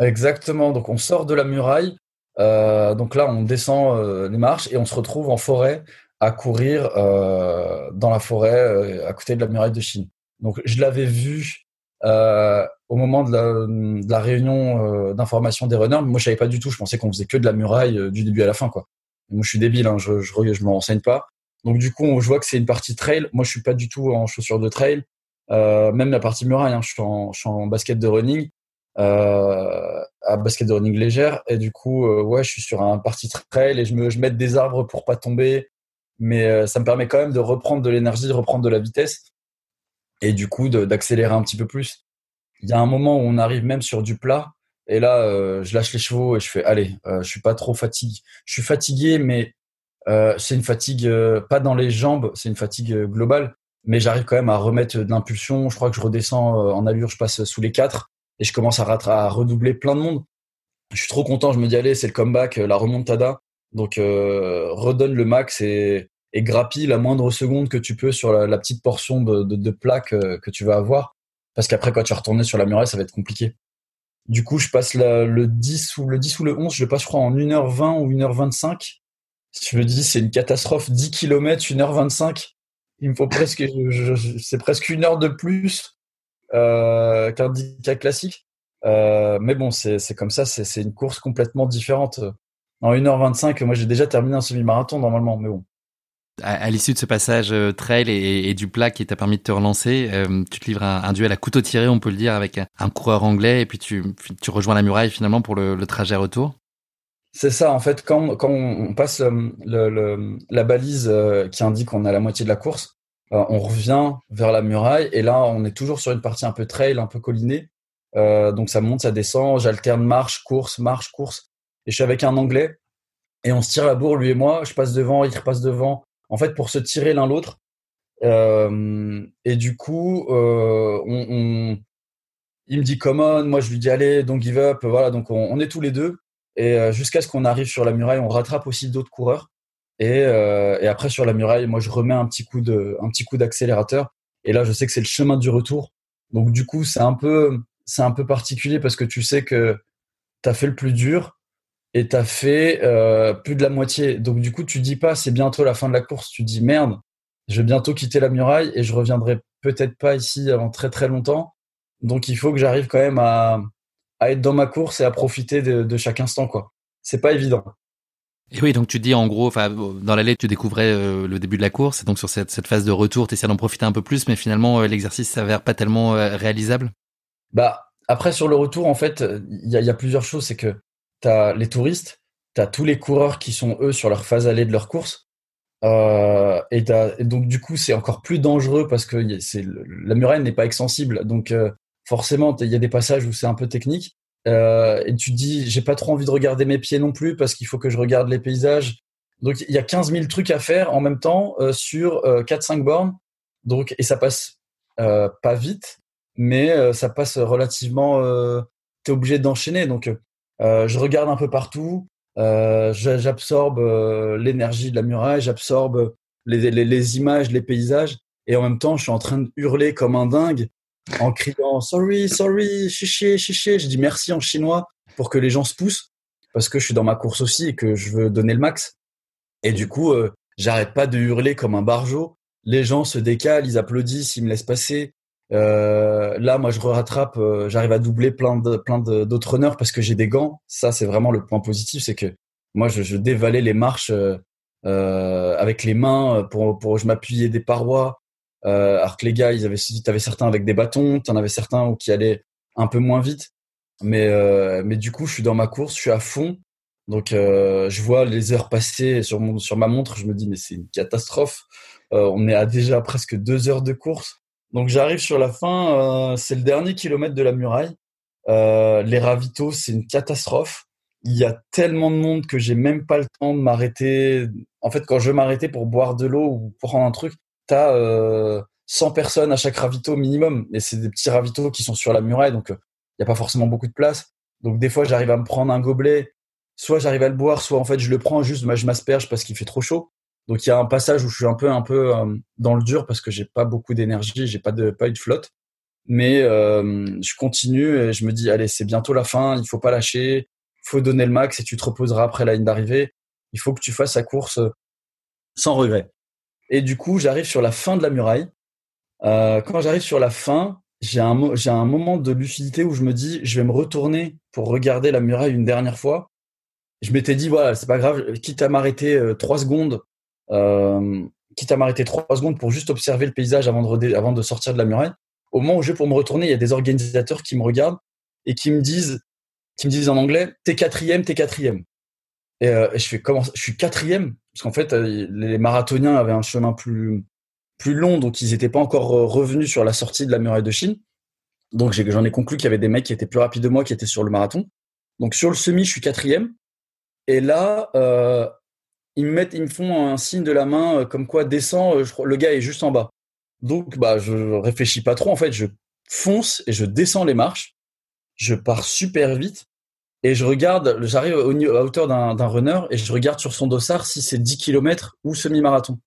Exactement, donc on sort de la muraille, euh, donc là on descend les marches et on se retrouve en forêt à courir dans la forêt à côté de la muraille de Chine. Donc je l'avais vu au moment de la, réunion d'information des runners, mais moi je savais pas du tout, je pensais qu'on faisait que de la muraille du début à la fin quoi. Moi je suis débile, hein, je, je, je me renseigne pas. Donc du coup, je vois que c'est une partie trail. Moi, je suis pas du tout en chaussures de trail. Euh, même la partie muraille, hein, je, suis en, je en basket de running, euh, à basket de running légère. Et du coup, euh, ouais, je suis sur un partie trail et je me je mets des arbres pour pas tomber. Mais euh, ça me permet quand même de reprendre de l'énergie, de reprendre de la vitesse et du coup d'accélérer un petit peu plus. Il y a un moment où on arrive même sur du plat et là, euh, je lâche les chevaux et je fais allez, je suis pas trop fatigué. Je suis fatigué, mais euh, c'est une fatigue euh, pas dans les jambes, c'est une fatigue euh, globale. mais j'arrive quand même à remettre de l'impulsion. Je crois que je redescends en allure, je passe sous les quatre et je commence à, à redoubler plein de monde. Je suis trop content, je me dis allez, c'est le comeback, la remontada. Donc redonne le max et, grappille la moindre seconde que tu peux sur la, petite portion de plaque que tu vas avoir. Parce qu'après, quand tu vas retourner sur la muraille, ça va être compliqué. Du coup, je passe le 10 ou le 10 ou le 11, je passe, je crois, en 1h20 ou 1h25. Je me dis, c'est une catastrophe. 10 km, 1h25. Il me faut presque, c'est presque une heure de plus euh, qu'un 10K classique. Euh, mais bon, c'est comme ça, c'est une course complètement différente. En 1h25, moi j'ai déjà terminé un semi-marathon normalement, mais bon à, l'issue de ce passage euh, trail et, du plat qui t'a permis de te relancer, euh, tu te livres un, un, duel à couteau tiré, on peut le dire, avec un, coureur anglais, et puis tu, rejoins la muraille finalement pour le, trajet retour. C'est ça, en fait, quand, on passe la balise euh, qui indique qu'on a la moitié de la course, on revient vers la muraille, et là, on est toujours sur une partie un peu trail, un peu collinée. donc ça monte, ça descend, j'alterne marche, course, marche, course. Et je suis avec un anglais, et on se tire la bourre, lui et moi, je passe devant, il repasse devant, en fait, pour se tirer l'un l'autre. Euh, et du coup, euh, il me dit come on, moi je lui dis allez, don't give up. Voilà, donc on, est tous les deux. Et euh, jusqu'à ce qu'on arrive sur la muraille, on rattrape aussi d'autres coureurs. Et, après sur la muraille, moi je remets un petit coup de, un petit coup d'accélérateur. Et là, je sais que c'est le chemin du retour. Donc du coup, c'est un peu, c'est un peu particulier parce que tu sais que tu as fait le plus dur et t'as fait euh, plus de la moitié. Donc du coup, tu dis pas c'est bientôt la fin de la course, tu dis merde, je vais bientôt quitter la muraille et je reviendrai peut-être pas ici avant très très longtemps. Donc il faut que j'arrive quand même à, à, être dans ma course et à profiter de, de chaque instant quoi. C'est pas évident. Et oui, donc tu dis en gros, enfin dans l'allée tu découvrais euh, le début de la course, et donc sur cette, cette phase de retour, tu essaies d'en profiter un peu plus, mais finalement euh, l'exercice s'avère pas tellement réalisable? Bah après sur le retour, en fait, il y a, y a, plusieurs choses, c'est que tu as les touristes, tu as tous les coureurs qui sont eux sur leur phase allée de leur course. Euh, et, donc du coup c'est encore plus dangereux parce que la muraille n'est pas extensible donc euh, forcément il y a des passages où c'est un peu technique euh, et tu te dis j'ai pas trop envie de regarder mes pieds non plus parce qu'il faut que je regarde les paysages donc il y a 15 000 trucs à faire en même temps sur 4-5 bornes donc et ça passe pas vite mais ça passe relativement tu es obligé d'enchaîner donc euh, je regarde un peu partout, euh, j'absorbe euh, l'énergie de la muraille, j'absorbe les, images, les paysages, et en même temps, je suis en train de hurler comme un dingue en criant sorry, sorry, chiché, chiché. Je dis merci en chinois pour que les gens se poussent parce que je suis dans ma course aussi et que je veux donner le max. Et du coup, euh, j'arrête pas de hurler comme un barjot. Les gens se décalent, ils applaudissent, ils me laissent passer. Euh, là, moi, je rattrape, euh, j'arrive à doubler plein de plein d'autres runners parce que j'ai des gants. Ça, c'est vraiment le point positif, c'est que moi, je, je dévalais les marches euh, euh avec les mains pour pour je m'appuyais des parois. Euh, alors que les gars, ils avaient, t'avais certains avec des bâtons, t'en avais certains qui allaient un peu moins vite. Mais mais du coup, je suis dans ma course, je suis à fond. Donc, je vois les heures passer sur mon sur ma montre. Je me dis mais c'est une catastrophe. on est à déjà presque deux heures de course. Donc j'arrive sur la fin, euh, c'est le dernier kilomètre de la muraille. Euh, les ravitaux, c'est une catastrophe. Il y a tellement de monde que j'ai même pas le temps de m'arrêter. En fait, quand je veux m'arrêter pour boire de l'eau ou pour prendre un truc, t'as euh, 100 personnes à chaque ravito minimum. Et c'est des petits ravitaux qui sont sur la muraille, donc il euh, n'y a pas forcément beaucoup de place. Donc des fois, j'arrive à me prendre un gobelet. Soit j'arrive à le boire, soit en fait je le prends juste, je m'asperge parce qu'il fait trop chaud. Donc il y a un passage où je suis un peu un peu euh, dans le dur parce que j'ai pas beaucoup d'énergie, j'ai pas de pas eu de flotte. Mais euh, je continue et je me dis allez c'est bientôt la fin, il faut pas lâcher, faut donner le max et tu te reposeras après la ligne d'arrivée. Il faut que tu fasses la course euh, sans regret. Et du coup j'arrive sur la fin de la muraille. Quand j'arrive sur la fin, j'ai un j'ai un moment de lucidité où je me dis je vais me retourner pour regarder la muraille une dernière fois. Je m'étais dit voilà c'est pas grave, quitte à m'arrêter trois secondes euh, quitte à m'arrêter trois secondes pour juste observer le paysage avant de, sortir de la muraille. Au moment où je vais pour me retourner, il y a des organisateurs qui me regardent et qui me disent, qui me disent en anglais, t'es quatrième, t'es quatrième. Et, euh, et, je fais comment Je suis quatrième? Parce qu'en fait, euh, les marathoniens avaient un chemin plus plus long, donc ils n'étaient pas encore revenus sur la sortie de la muraille de Chine. Donc j'en ai, conclu qu'il y avait des mecs qui étaient plus rapides de moi, qui étaient sur le marathon. Donc sur le semi, je suis quatrième. Et là, ils me mettent, ils me font un signe de la main euh, comme quoi descend. Euh, le gars est juste en bas. Donc, bah, je réfléchis pas trop. En fait, je fonce et je descends les marches. Je pars super vite et je regarde, j'arrive à hauteur d'un runner et je regarde sur son dossard si c'est 10 km ou semi-marathon.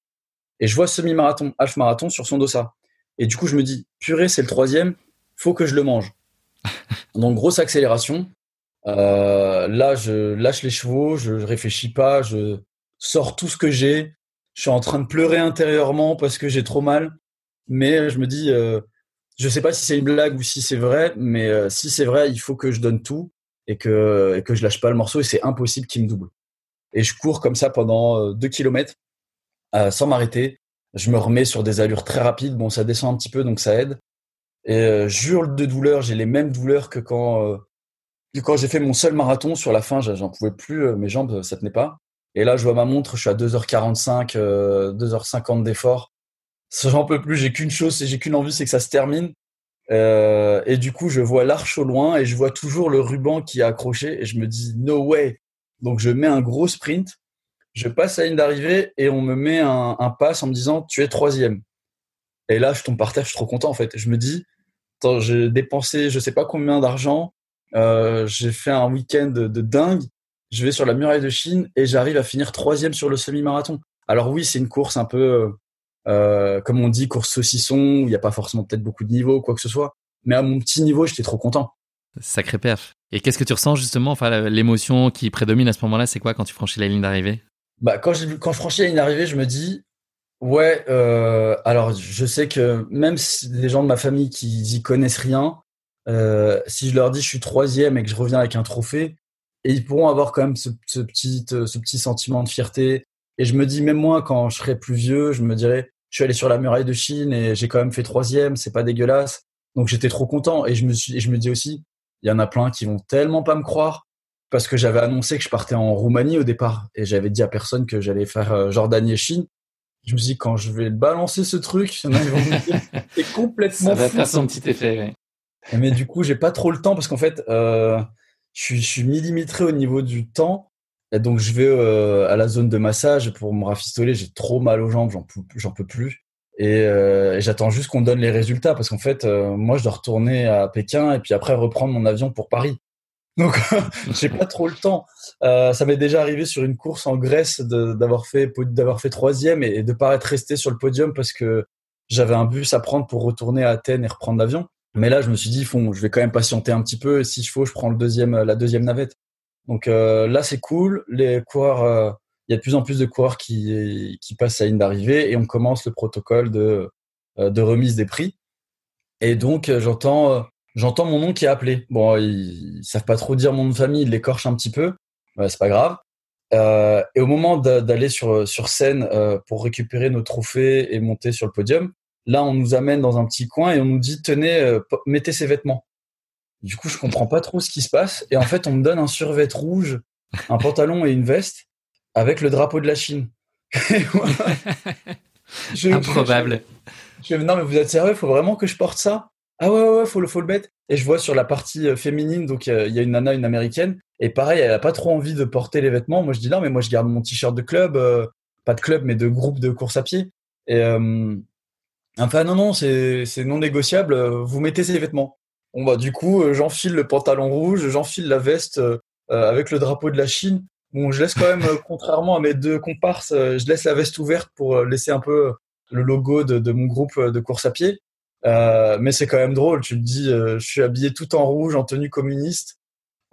Et je vois semi-marathon, half-marathon sur son dossard. Et du coup, je me dis, purée, c'est le troisième, faut que je le mange. Donc, grosse accélération. Euh, là, je lâche les chevaux, je réfléchis pas, je sors tout ce que j'ai. Je suis en train de pleurer intérieurement parce que j'ai trop mal. Mais je me dis, euh, je sais pas si c'est une blague ou si c'est vrai, mais euh, si c'est vrai, il faut que je donne tout et que, que je lâche pas le morceau et c'est impossible qu'il me double. Et je cours comme ça pendant euh, deux kilomètres euh, sans m'arrêter. Je me remets sur des allures très rapides. Bon, ça descend un petit peu, donc ça aide. Et euh, de douleur. J'ai les mêmes douleurs que quand, euh, quand j'ai fait mon seul marathon. Sur la fin, j'en pouvais plus. Mes jambes, ça tenait pas. Et là, je vois ma montre. Je suis à 2h45, 2h50 d'effort. J'en peux plus. J'ai qu'une chose, j'ai qu'une envie, c'est que ça se termine. Euh, et du coup, je vois l'arche au loin et je vois toujours le ruban qui est accroché et je me dis no way. Donc je mets un gros sprint, je passe la ligne d'arrivée et on me met un, un pass en me disant tu es troisième. Et là, je tombe par terre, je suis trop content en fait. Je me dis, j'ai dépensé je sais pas combien d'argent, euh, j'ai fait un week-end de dingue, je vais sur la muraille de Chine et j'arrive à finir troisième sur le semi-marathon. Alors oui, c'est une course un peu euh, euh, comme on dit, course saucisson, où il n'y a pas forcément peut-être beaucoup de niveau, quoi que ce soit. Mais à mon petit niveau, j'étais trop content. Sacré perf. Et qu'est-ce que tu ressens justement Enfin, l'émotion qui prédomine à ce moment-là, c'est quoi quand tu franchis la ligne d'arrivée? Bah, quand je, quand je franchis la ligne d'arrivée, je me dis, ouais. Euh, alors, je sais que même si des gens de ma famille qui y connaissent rien, euh, si je leur dis je suis troisième et que je reviens avec un trophée, et ils pourront avoir quand même ce, ce petit, ce petit sentiment de fierté. Et je me dis, même moi, quand je serai plus vieux, je me dirais, je suis allé sur la muraille de Chine et j'ai quand même fait troisième, c'est pas dégueulasse. Donc j'étais trop content et je me suis, et je me dis aussi, il y en a plein qui vont tellement pas me croire parce que j'avais annoncé que je partais en Roumanie au départ et j'avais dit à personne que j'allais faire euh, Jordanie et Chine. Je me suis dit quand je vais balancer ce truc, ils vont me dire c'est complètement Ça va faire son petit effet. Ouais. Mais du coup, j'ai pas trop le temps parce qu'en fait, euh, je suis, je suis millimétré au niveau du temps et donc je vais euh, à la zone de massage pour me rafistoler. J'ai trop mal aux jambes, j'en peux, plus. Et, euh, et j'attends juste qu'on donne les résultats parce qu'en fait, euh, moi, je dois retourner à Pékin et puis après reprendre mon avion pour Paris. Donc, j'ai pas trop le temps. Euh, ça m'est déjà arrivé sur une course en Grèce d'avoir fait d'avoir fait troisième et, et de pas être resté sur le podium parce que j'avais un bus à prendre pour retourner à Athènes et reprendre l'avion. Mais là, je me suis dit, font, je vais quand même patienter un petit peu. Si je faut, je prends le deuxième, la deuxième navette. Donc euh, là, c'est cool. Les coureurs, euh, il y a de plus en plus de coureurs qui, qui passent à ligne d'arrivée et on commence le protocole de, euh, de remise des prix. Et donc, j'entends j'entends mon nom qui est appelé. Bon, ils, ils, savent pas trop dire mon nom de famille, ils l'écorchent un petit peu. Ouais, c'est pas grave. Euh, et au moment d'aller sur, sur scène euh, pour récupérer nos trophées et monter sur le podium, là, on nous amène dans un petit coin et on nous dit tenez, euh, mettez ces vêtements. Du coup, je comprends pas trop ce qui se passe. Et en fait, on me donne un survêt rouge, un pantalon et une veste avec le drapeau de la Chine. je, Improbable. Je, je, non, mais vous êtes sérieux? Il faut vraiment que je porte ça? Ah ouais, ouais, ouais, faut le, faut le mettre. Et je vois sur la partie féminine, donc il y, y, a une nana, une américaine. Et pareil, elle a pas trop envie de porter les vêtements. Moi, je dis non, mais moi, je garde mon t-shirt de club, euh, pas de club, mais de groupe de course à pied. Et euh, enfin, non, non, c'est non négociable. Vous mettez ces vêtements. Bon bah du coup, euh, j'enfile le pantalon rouge, j'enfile la veste euh, avec le drapeau de la Chine. Bon, je laisse quand même, euh, contrairement à mes deux comparses, je laisse la veste ouverte pour laisser un peu le logo de, de mon groupe de course à pied. Euh, mais c'est quand même drôle. Tu me dis, je suis habillé tout en rouge, en tenue communiste.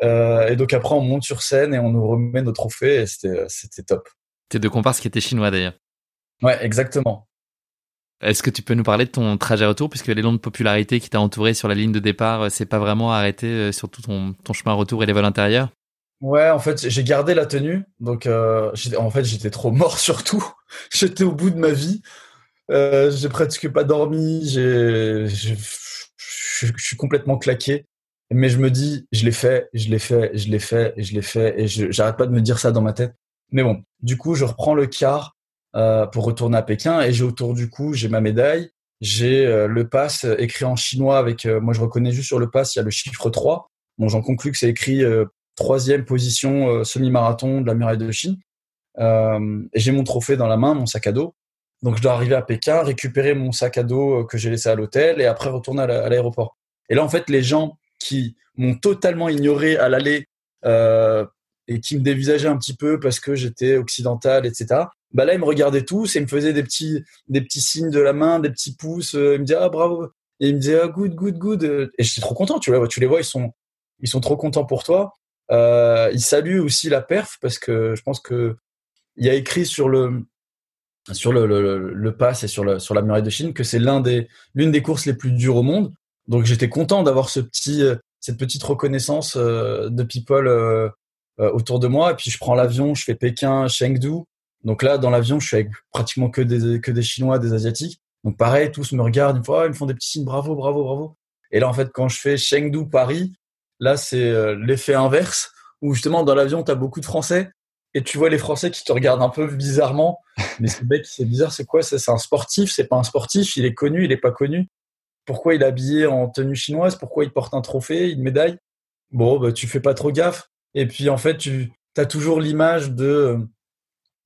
et donc après, on monte sur scène et on nous remet nos trophées. Et c'était, c'était top. Tes deux comparses qui étaient chinois d'ailleurs. Ouais, exactement. Est-ce que tu peux nous parler de ton trajet retour puisque l'élan de popularité qui t'a entouré sur la ligne de départ s'est pas vraiment arrêté sur tout ton, chemin retour et les vols intérieurs? Ouais, en fait, j'ai gardé la tenue. Donc, euh, en fait, j'étais trop mort surtout. j'étais au bout de ma vie. Euh, j'ai presque pas dormi. Je suis complètement claqué. Mais je me dis, je l'ai fait, je l'ai fait, je l'ai fait, je l'ai fait, et j'arrête pas de me dire ça dans ma tête. Mais bon, du coup, je reprends le quart euh, pour retourner à Pékin et j'ai autour du cou, j'ai ma médaille, j'ai euh, le pass écrit en chinois avec, euh, moi je reconnais juste sur le pass, il y a le chiffre 3. Bon, j'en conclus que c'est écrit troisième position semi-marathon de la muraille de Chine. et j'ai mon trophée dans la main, mon sac à dos. Donc je dois arriver à Pékin, récupérer mon sac à dos que j'ai laissé à l'hôtel et après retourner à l'aéroport. Et là, en fait, les gens qui m'ont totalement ignoré à l'aller euh, et qui me dévisageaient un petit peu parce que j'étais occidental, etc. Bah là, ils me regardaient tous et ils me faisaient des petits, des petits signes de la main, des petits pouces. ils me disaient ah bravo et ils me disaient ah, good, good, good. Et j'étais trop content. Tu vois, tu les vois, ils sont, ils sont trop contents pour toi. Euh, ils saluent aussi la perf parce que je pense que il y a écrit sur le sur le, le, le pass et sur, le, sur la muraille de Chine que c'est l'un des l'une des courses les plus dures au monde. Donc j'étais content d'avoir ce petit euh, cette petite reconnaissance euh, de people euh, autour de moi. Et puis je prends l'avion, je fais Pékin, Chengdu. Donc là, dans l'avion, je suis avec pratiquement que des que des Chinois, des Asiatiques. Donc pareil, tous me regardent une fois, ils me font des petits signes, bravo, bravo, bravo. Et là, en fait, quand je fais Chengdu, Paris, là, c'est l'effet inverse, où justement, dans l'avion, tu as beaucoup de Français, et tu vois les Français qui te regardent un peu bizarrement. Mais c'est bête, c'est bizarre, c'est quoi? C'est un sportif, c'est pas un sportif, il est connu, il est pas connu. Pourquoi il est habillé en tenue chinoise? Pourquoi il porte un trophée, une médaille? Bon, bah, tu fais pas trop gaffe. Et puis en fait, tu as toujours l'image de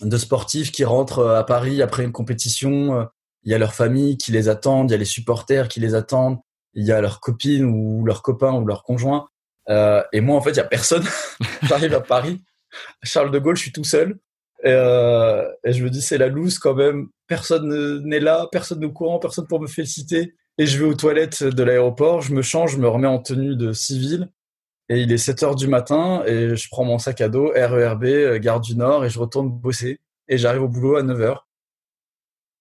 de sportifs qui rentrent à Paris après une compétition. Il y a leur famille qui les attendent, il y a les supporters qui les attendent, il y a leurs copines ou leurs copains ou leurs conjoints. Euh, et moi, en fait, il y a personne. J'arrive à Paris, Charles de Gaulle, je suis tout seul. Et, euh, et je me dis, c'est la loose quand même. Personne n'est là, personne ne courant, personne pour me féliciter. Et je vais aux toilettes de l'aéroport, je me change, je me remets en tenue de civil. Et il est 7 heures du matin et je prends mon sac à dos, RERB, euh, Gare du Nord, et je retourne bosser. Et j'arrive au boulot à 9 heures.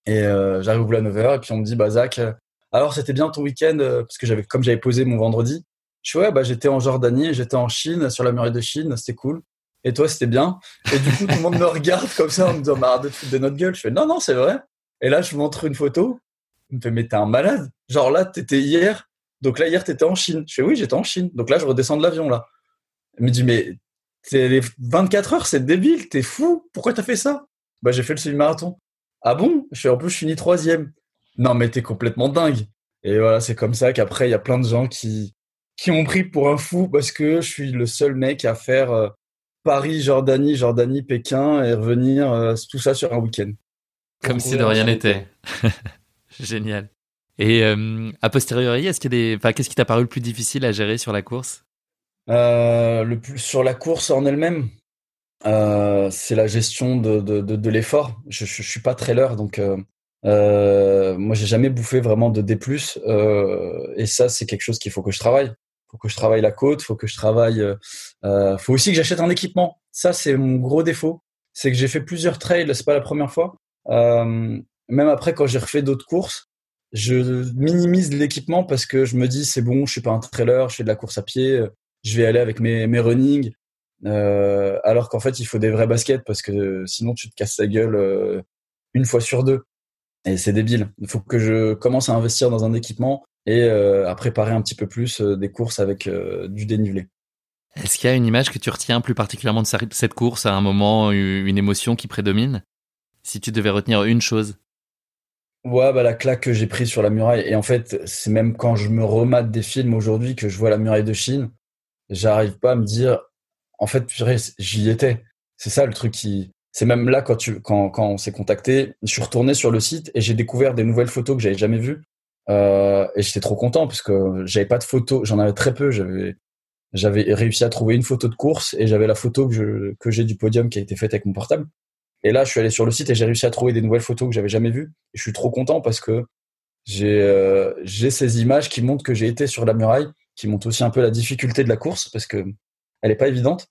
Et euh, j'arrive au boulot à 9 heures et puis on me dit, bah Zach, euh, alors c'était bien ton week-end parce que j'avais comme j'avais posé mon vendredi. Je suis ouais, bah j'étais en Jordanie, j'étais en Chine, sur la muraille de Chine, c'était cool. Et toi, c'était bien. Et du coup, tout le monde me regarde comme ça en me disant, bah, de foutre de notre gueule. Je fais, non, non, c'est vrai. Et là, je montre une photo. Il me fait, mais t'es un malade. Genre là, t'étais hier. Donc là, hier, t'étais en Chine. Je fais, oui, j'étais en Chine. Donc là, je redescends de l'avion, là. Il me dit, mais c'est les 24 heures, c'est débile, t'es fou. Pourquoi t'as fait ça? Bah, j'ai fait le semi-marathon. Ah bon? Je fais, en plus, je finis troisième. Non, mais t'es complètement dingue. Et voilà, c'est comme ça qu'après, il y a plein de gens qui, qui m'ont pris pour un fou parce que je suis le seul mec à faire euh, Paris, Jordanie, Jordanie, Pékin et revenir euh, tout ça sur un week-end. Comme si de rien n'était. Génial. Et euh, a posteriori, est-ce qu'il y a des, enfin, qu'est-ce qui t'a paru le plus difficile à gérer sur la course? Euh, Le plus sur la course en elle-même, euh, c'est la gestion de, de, de, l'effort. Je, je, je, suis pas trailer, donc moi j'ai jamais bouffé vraiment de D+. Et ça, c'est quelque chose qu'il faut que je travaille. Faut que je travaille la côte, faut que je travaille. Faut aussi que j'achète un équipement. Ça, c'est mon gros défaut. C'est que j'ai fait plusieurs trails. C'est pas la première fois. Même après, quand j'ai refait d'autres courses, je minimise l'équipement parce que je me dis c'est bon, je suis pas un trailer, je fais de la course à pied, je vais aller avec mes, mes running. Euh, alors qu'en fait, il faut des vrais baskets parce que sinon tu te casses la gueule euh, une fois sur deux. Et c'est débile. Il faut que je commence à investir dans un équipement et euh, à préparer un petit peu plus euh, des courses avec euh, du dénivelé. Est-ce qu'il y a une image que tu retiens plus particulièrement de cette course à un moment, une émotion qui prédomine? Si tu devais retenir une chose Ouais, bah la claque que j'ai prise sur la muraille. Et en fait, c'est même quand je me remate des films aujourd'hui que je vois la muraille de Chine, j'arrive pas à me dire, en fait, j'y étais. C'est ça le truc qui. C'est même là quand tu quand quand on s'est contacté, je suis retourné sur le site et j'ai découvert des nouvelles photos que j'avais jamais vues. Euh, et j'étais trop content parce que j'avais pas de photos, j'en avais très peu. J'avais j'avais réussi à trouver une photo de course et j'avais la photo que je, que j'ai du podium qui a été faite avec mon portable. Et là, je suis allé sur le site et j'ai réussi à trouver des nouvelles photos que j'avais jamais vues. Je suis trop content parce que j'ai euh, j'ai ces images qui montrent que j'ai été sur la muraille, qui montrent aussi un peu la difficulté de la course parce que elle est pas évidente.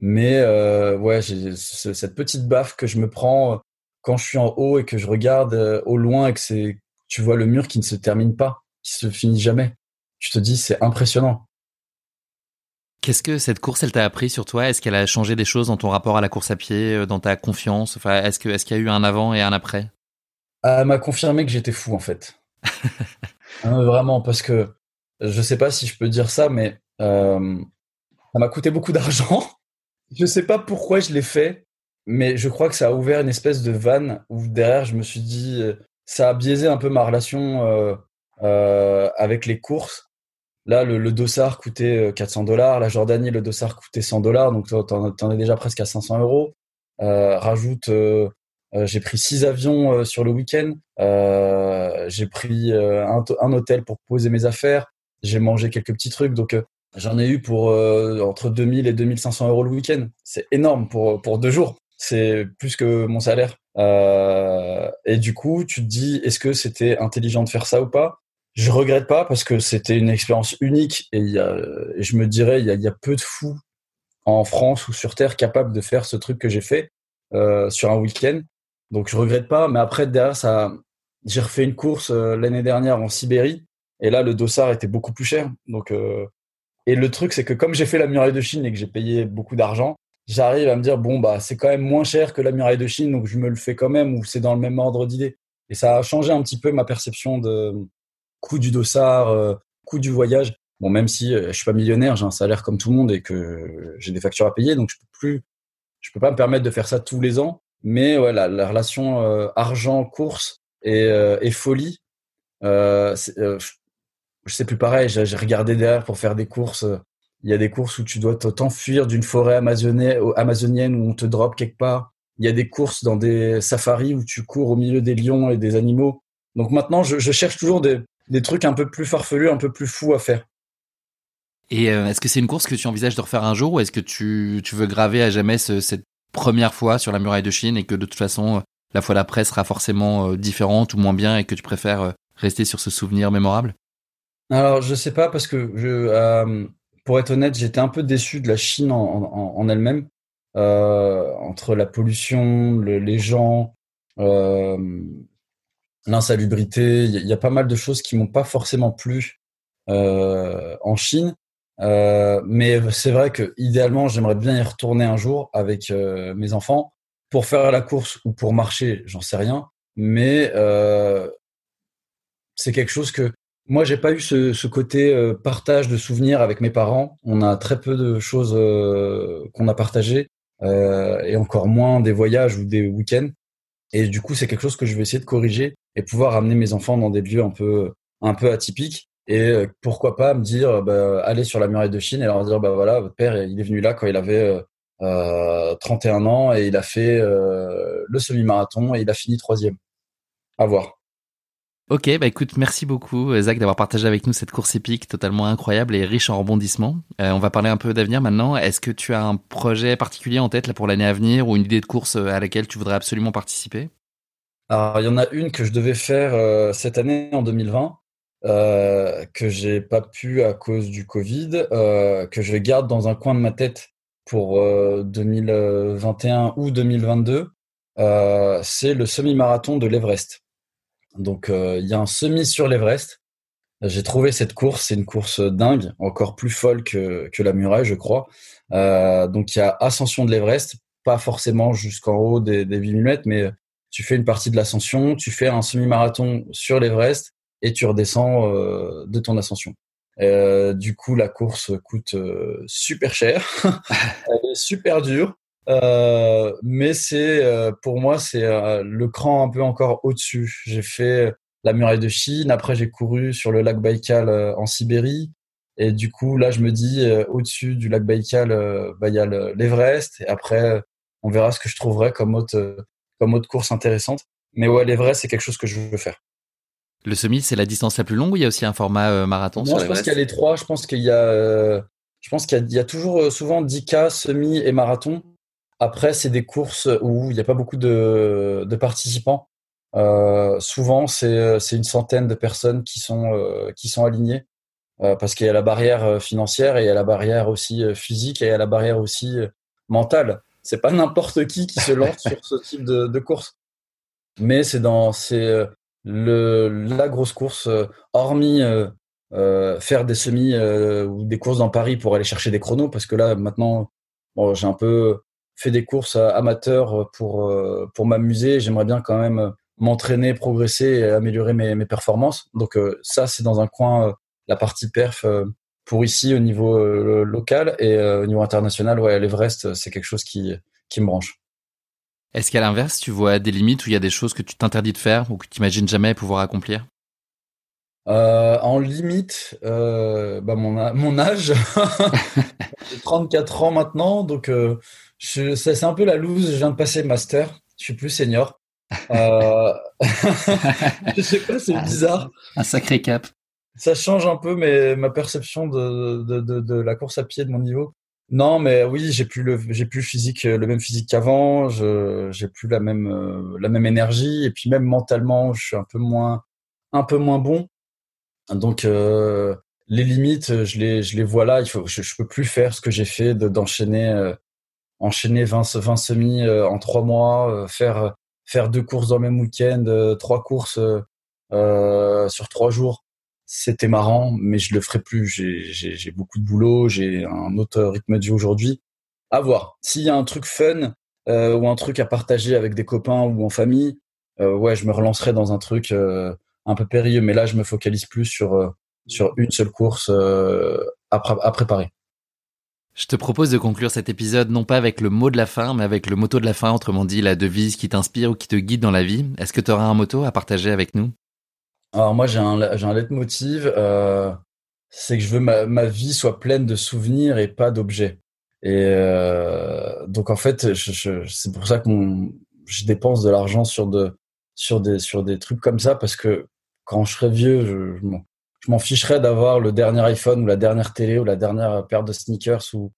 Mais euh, ouais, j'ai cette petite baffe que je me prends quand je suis en haut et que je regarde euh, au loin et que c'est tu vois le mur qui ne se termine pas, qui se finit jamais. Tu te dis c'est impressionnant. Qu'est-ce que cette course, elle t'a appris sur toi? Est-ce qu'elle a changé des choses dans ton rapport à la course à pied, euh, dans ta confiance? Enfin, est-ce qu'il y a eu un avant et un après? Elle m'a confirmé que j'étais fou en fait. Hein, vraiment, parce que je sais pas si je peux dire ça, mais euh, ça m'a coûté beaucoup d'argent. Je sais pas pourquoi je l'ai fait, mais je crois que ça a ouvert une espèce de vanne où derrière je me suis dit, euh, ça a biaisé un peu ma relation euh, euh, avec les courses Là, le, le dossard coûtait 400 euh, dollars. La Jordanie, le dossard coûtait 100 dollars. Donc, tu en, es déjà presque à 500 euros. Euh, rajoute euh, j'ai pris six avions sur le week-end. j'ai pris un, un, hôtel pour poser mes affaires. J'ai mangé quelques petits trucs. Donc, j'en ai eu pour entre 2000 et 2500 euros le week-end. C'est énorme pour, pour deux jours. C'est plus que mon salaire. et du coup, tu te dis, est-ce que c'était intelligent de faire ça ou pas? Je regrette pas parce que c'était une expérience unique et, je me dirais il y a, y peu de fous en France ou sur Terre capables de faire ce truc que j'ai fait euh, sur un week-end. Donc je regrette pas, mais après derrière ça, j'ai refait une course euh, l'année dernière en Sibérie et là le dossard était beaucoup plus cher. Donc euh, et le truc c'est que comme j'ai fait la muraille de Chine et que j'ai payé beaucoup d'argent, j'arrive à me dire bon bah c'est quand même moins cher que la muraille de Chine donc je me le fais quand même ou c'est dans le même ordre d'idée. Et ça a changé un petit peu ma perception de coût du dossard, euh, coût du voyage. Bon, même si euh, je suis pas millionnaire, j'ai un salaire comme tout le monde et que j'ai des factures à payer, donc je peux plus, je peux pas me permettre de faire ça tous les ans. Mais voilà, la, relation euh, argent course et, et folie, euh, je sais plus pareil. J'ai regardé derrière pour faire des courses. Il y a des courses où tu dois t'enfuir d'une forêt amazonienne où on te drop quelque part. Il y a des courses dans des safaris où tu cours au milieu des lions et des animaux. Donc maintenant, je, je cherche toujours des, des trucs un peu plus farfelus, un peu plus fous à faire. Et euh, est-ce que c'est une course que tu envisages de refaire un jour ou est-ce que tu, tu, veux graver à jamais cette première fois sur la muraille de Chine et que de toute façon la fois d'après sera forcément euh, différente ou moins bien et que tu préfères euh, rester sur ce souvenir mémorable? Alors je sais pas parce que je, pour être honnête j'étais un peu déçu de la Chine en, en, en elle-même entre la pollution, le, les gens, l'insalubrité. Il y, a pas mal de choses qui m'ont pas forcément plu euh, en Chine. Euh, mais c'est vrai que idéalement, j'aimerais bien y retourner un jour avec euh, mes enfants pour faire la course ou pour marcher, j'en sais rien. Mais euh, c'est quelque chose que moi, j'ai pas eu ce, ce côté euh, partage de souvenirs avec mes parents. On a très peu de choses qu'on a partagées et encore moins des voyages ou des week-ends. Et du coup, c'est quelque chose que je vais essayer de corriger et pouvoir amener mes enfants dans des lieux un peu, un peu atypiques. Et euh, pourquoi pas me dire, bah, aller sur la muraille de Chine et leur dire, bah voilà, votre père, il est venu là quand il avait euh, 31 ans et il a fait euh, le semi-marathon et il a fini troisième. À voir. Ok, bah écoute, merci beaucoup Zach d'avoir partagé avec nous cette course épique totalement incroyable et riche en rebondissements. Euh, on va parler un peu d'avenir maintenant. Est-ce que tu as un projet particulier en tête là pour l'année à venir ou une idée de course à laquelle tu voudrais absolument participer? Alors il y en a une que je devais faire euh, cette année en 2020 euh, que j'ai pas pu à cause du Covid, euh, que je garde dans un coin de ma tête pour 2021 ou 2022. C'est le semi-marathon de l'Everest. Donc euh, il y a un semi sur l'Everest. J'ai trouvé cette course, c'est une course dingue, encore plus folle que, que la muraille, je crois. Euh, donc il y a ascension de l'Everest, pas forcément jusqu'en haut des, des 8000 mètres, mais tu fais une partie de l'ascension, tu fais un semi-marathon sur l'Everest et tu redescends euh, de ton ascension. Euh, du coup, la course coûte euh, super cher, elle est super dure. Euh, mais c'est euh, pour moi c'est euh, le cran un peu encore au-dessus. J'ai fait la muraille de Chine, après j'ai couru sur le lac Baïkal en Sibérie et du coup là je me dis au-dessus du lac Baïkal bah il y a l'Everest et après on verra ce que je trouverai comme autre comme autre course intéressante. Mais ouais l'Everest c'est quelque chose que je veux faire. Le semi c'est la distance la plus longue ou il y a aussi un format marathon Moi je pense qu'il y a les trois. Je pense qu'il y a je pense qu'il y, y, a toujours souvent 10K, semi et marathon. Après, c'est des courses où il n'y a pas beaucoup de, de participants. Euh, souvent, c'est une centaine de personnes qui sont, euh, qui sont alignées euh, parce qu'il y a la barrière euh, financière et il y a la barrière aussi euh, physique et il y a la barrière aussi euh, mentale. C'est pas n'importe qui qui se lance sur ce type de, de course. Mais c'est dans c'est le la grosse course, hormis faire des semis ou des courses dans Paris pour aller chercher des chronos, parce que là maintenant, bon, j'ai un peu fais des courses amateurs pour, euh, pour m'amuser. J'aimerais bien quand même m'entraîner, progresser et améliorer mes, mes performances. Donc euh, ça, c'est dans un coin, euh, la partie perf pour ici au niveau local et au niveau international, ouais, l'Everest, c'est quelque chose qui, qui me branche. Est-ce qu'à l'inverse, tu vois des limites où il y a des choses que tu t'interdis de faire ou que tu imagines jamais pouvoir accomplir? Euh, En limite, euh, bah mon, mon âge, j'ai 34 ans maintenant, donc euh, c'est un peu la loose. Je viens de passer master. Je suis plus senior. Euh... je sais pas, c'est bizarre. Un sacré cap. Ça change un peu mais ma perception de, de, de, de, la course à pied de mon niveau. Non, mais oui, j'ai plus le j'ai plus physique le même physique qu'avant. Je j'ai plus la même euh, la même énergie et puis même mentalement, je suis un peu moins un peu moins bon. Donc euh, les limites, je les je les vois là. Il faut je, peux plus faire ce que j'ai fait d'enchaîner euh, enchaîner 20 20 semis euh, en trois mois, faire faire deux courses dans le même week-end, trois courses sur trois jours c'était marrant, mais je le ferai plus. J'ai beaucoup de boulot, j'ai un autre rythme de vie aujourd'hui. À voir. S'il y a un truc fun euh, ou un truc à partager avec des copains ou en famille, euh, ouais, je me relancerai dans un truc euh, un peu périlleux. Mais là, je me focalise plus sur sur une seule course à, à préparer. Je te propose de conclure cet épisode non pas avec le mot de la fin, mais avec le motto de la fin, autrement dit la devise qui t'inspire ou qui te guide dans la vie. Est-ce que tu auras un motto à partager avec nous? Alors moi j'ai un j'ai un leitmotiv, euh, c'est que je veux ma ma vie soit pleine de souvenirs et pas d'objets. Et euh, donc en fait, je, je, c'est pour ça que je dépense de l'argent sur de sur des sur des trucs comme ça parce que quand je serai vieux, je, je m'en ficherais d'avoir le dernier iPhone ou la dernière télé ou la dernière paire de sneakers ou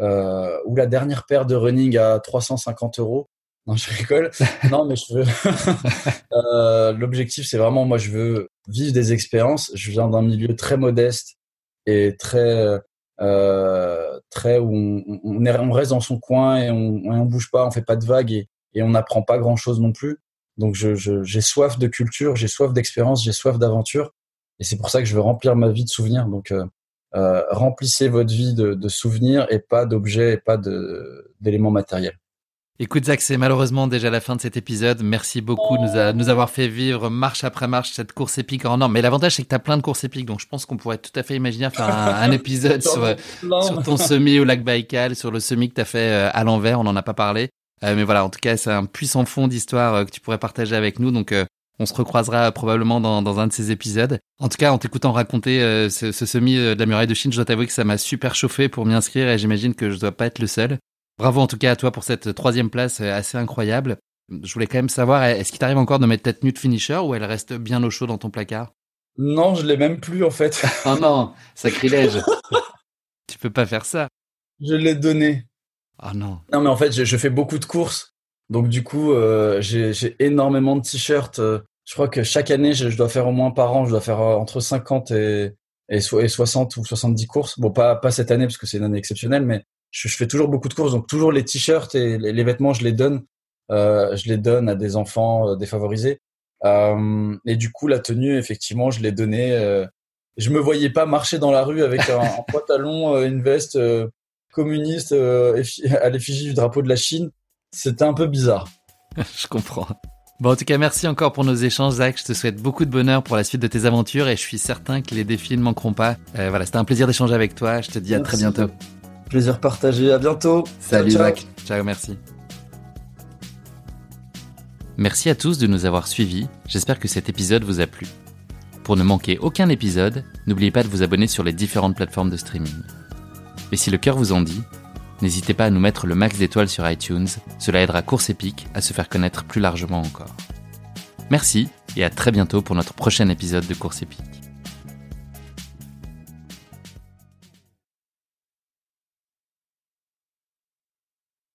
euh, ou la dernière paire de running à 350 euros. Non, je rigole. non, mais je veux. euh, L'objectif, c'est vraiment, moi, je veux vivre des expériences. Je viens d'un milieu très modeste et très, euh, très où on, on, est, on, reste dans son coin et on, on bouge pas, on fait pas de vagues et, et on n'apprend pas grand chose non plus. Donc, j'ai je, soif de culture, j'ai soif d'expérience, j'ai soif d'aventure. Et c'est pour ça que je veux remplir ma vie de souvenirs. Donc, euh, euh remplissez votre vie de, de souvenirs et pas d'objets et pas d'éléments matériels. Écoute Zach, c'est malheureusement déjà la fin de cet épisode. Merci beaucoup de nous, avoir fait vivre marche après marche cette course épique en or. Mais l'avantage c'est que tu as plein de courses épiques, donc je pense qu'on pourrait tout à fait imaginer faire un, épisode sur, sur, ton semi au lac Baïkal, sur le semi que tu as fait euh, à l'envers, on n'en a pas parlé. Euh, mais voilà, en tout cas c'est un puissant fond d'histoire euh, que tu pourrais partager avec nous. Donc on se recroisera probablement dans, un de ces épisodes. En tout cas, en t'écoutant raconter ce, ce, semi de la muraille de Chine, je dois t'avouer que ça m'a super chauffé pour m'y inscrire et j'imagine que je dois pas être le seul. Bravo en tout cas à toi pour cette troisième place euh, assez incroyable. Je voulais quand même savoir, est-ce qu'il t'arrive encore de mettre ta tenue de finisher ou elle reste bien au chaud dans ton placard? Non, je l'ai même plus en fait. oh non, sacrilège. tu peux pas faire ça. Je l'ai donné. Oh non. Non mais en fait, je, je fais beaucoup de courses. Donc du coup, euh, j'ai énormément de t-shirts. Je crois que chaque année, je, je, dois faire au moins par an, je dois faire euh, entre 50 et, et, et 60 ou 70 courses. Bon, pas, pas cette année parce que c'est une année exceptionnelle, mais je, je, fais toujours beaucoup de courses, donc toujours les t-shirts et les, les, vêtements, je les donne, euh, je les donne à des enfants euh, défavorisés. Euh, et du coup, la tenue, effectivement, je l'ai donnée. Euh, je me voyais pas marcher dans la rue avec un, un pantalon, une veste communiste à l'effigie du drapeau de la Chine. C'était un peu bizarre. je comprends. Bon, en tout cas, merci encore pour nos échanges, Zach. Je te souhaite beaucoup de bonheur pour la suite de tes aventures et je suis certain que les défis ne manqueront pas. voilà, c'était un plaisir d'échanger avec toi. Je te dis à très bientôt. Plaisir partagé. À bientôt. Salut, ciao, Zach. Ciao, merci. Merci à tous de nous avoir suivis. J'espère que cet épisode vous a plu. Pour ne manquer aucun épisode, n'oubliez pas de vous abonner sur les différentes plateformes de streaming. Et si le cœur vous en dit, n'hésitez pas à nous mettre le max d'étoiles sur iTunes, cela aidera Course Épique à se faire connaître plus largement encore. Merci et à très bientôt pour notre prochain épisode de Course Épique.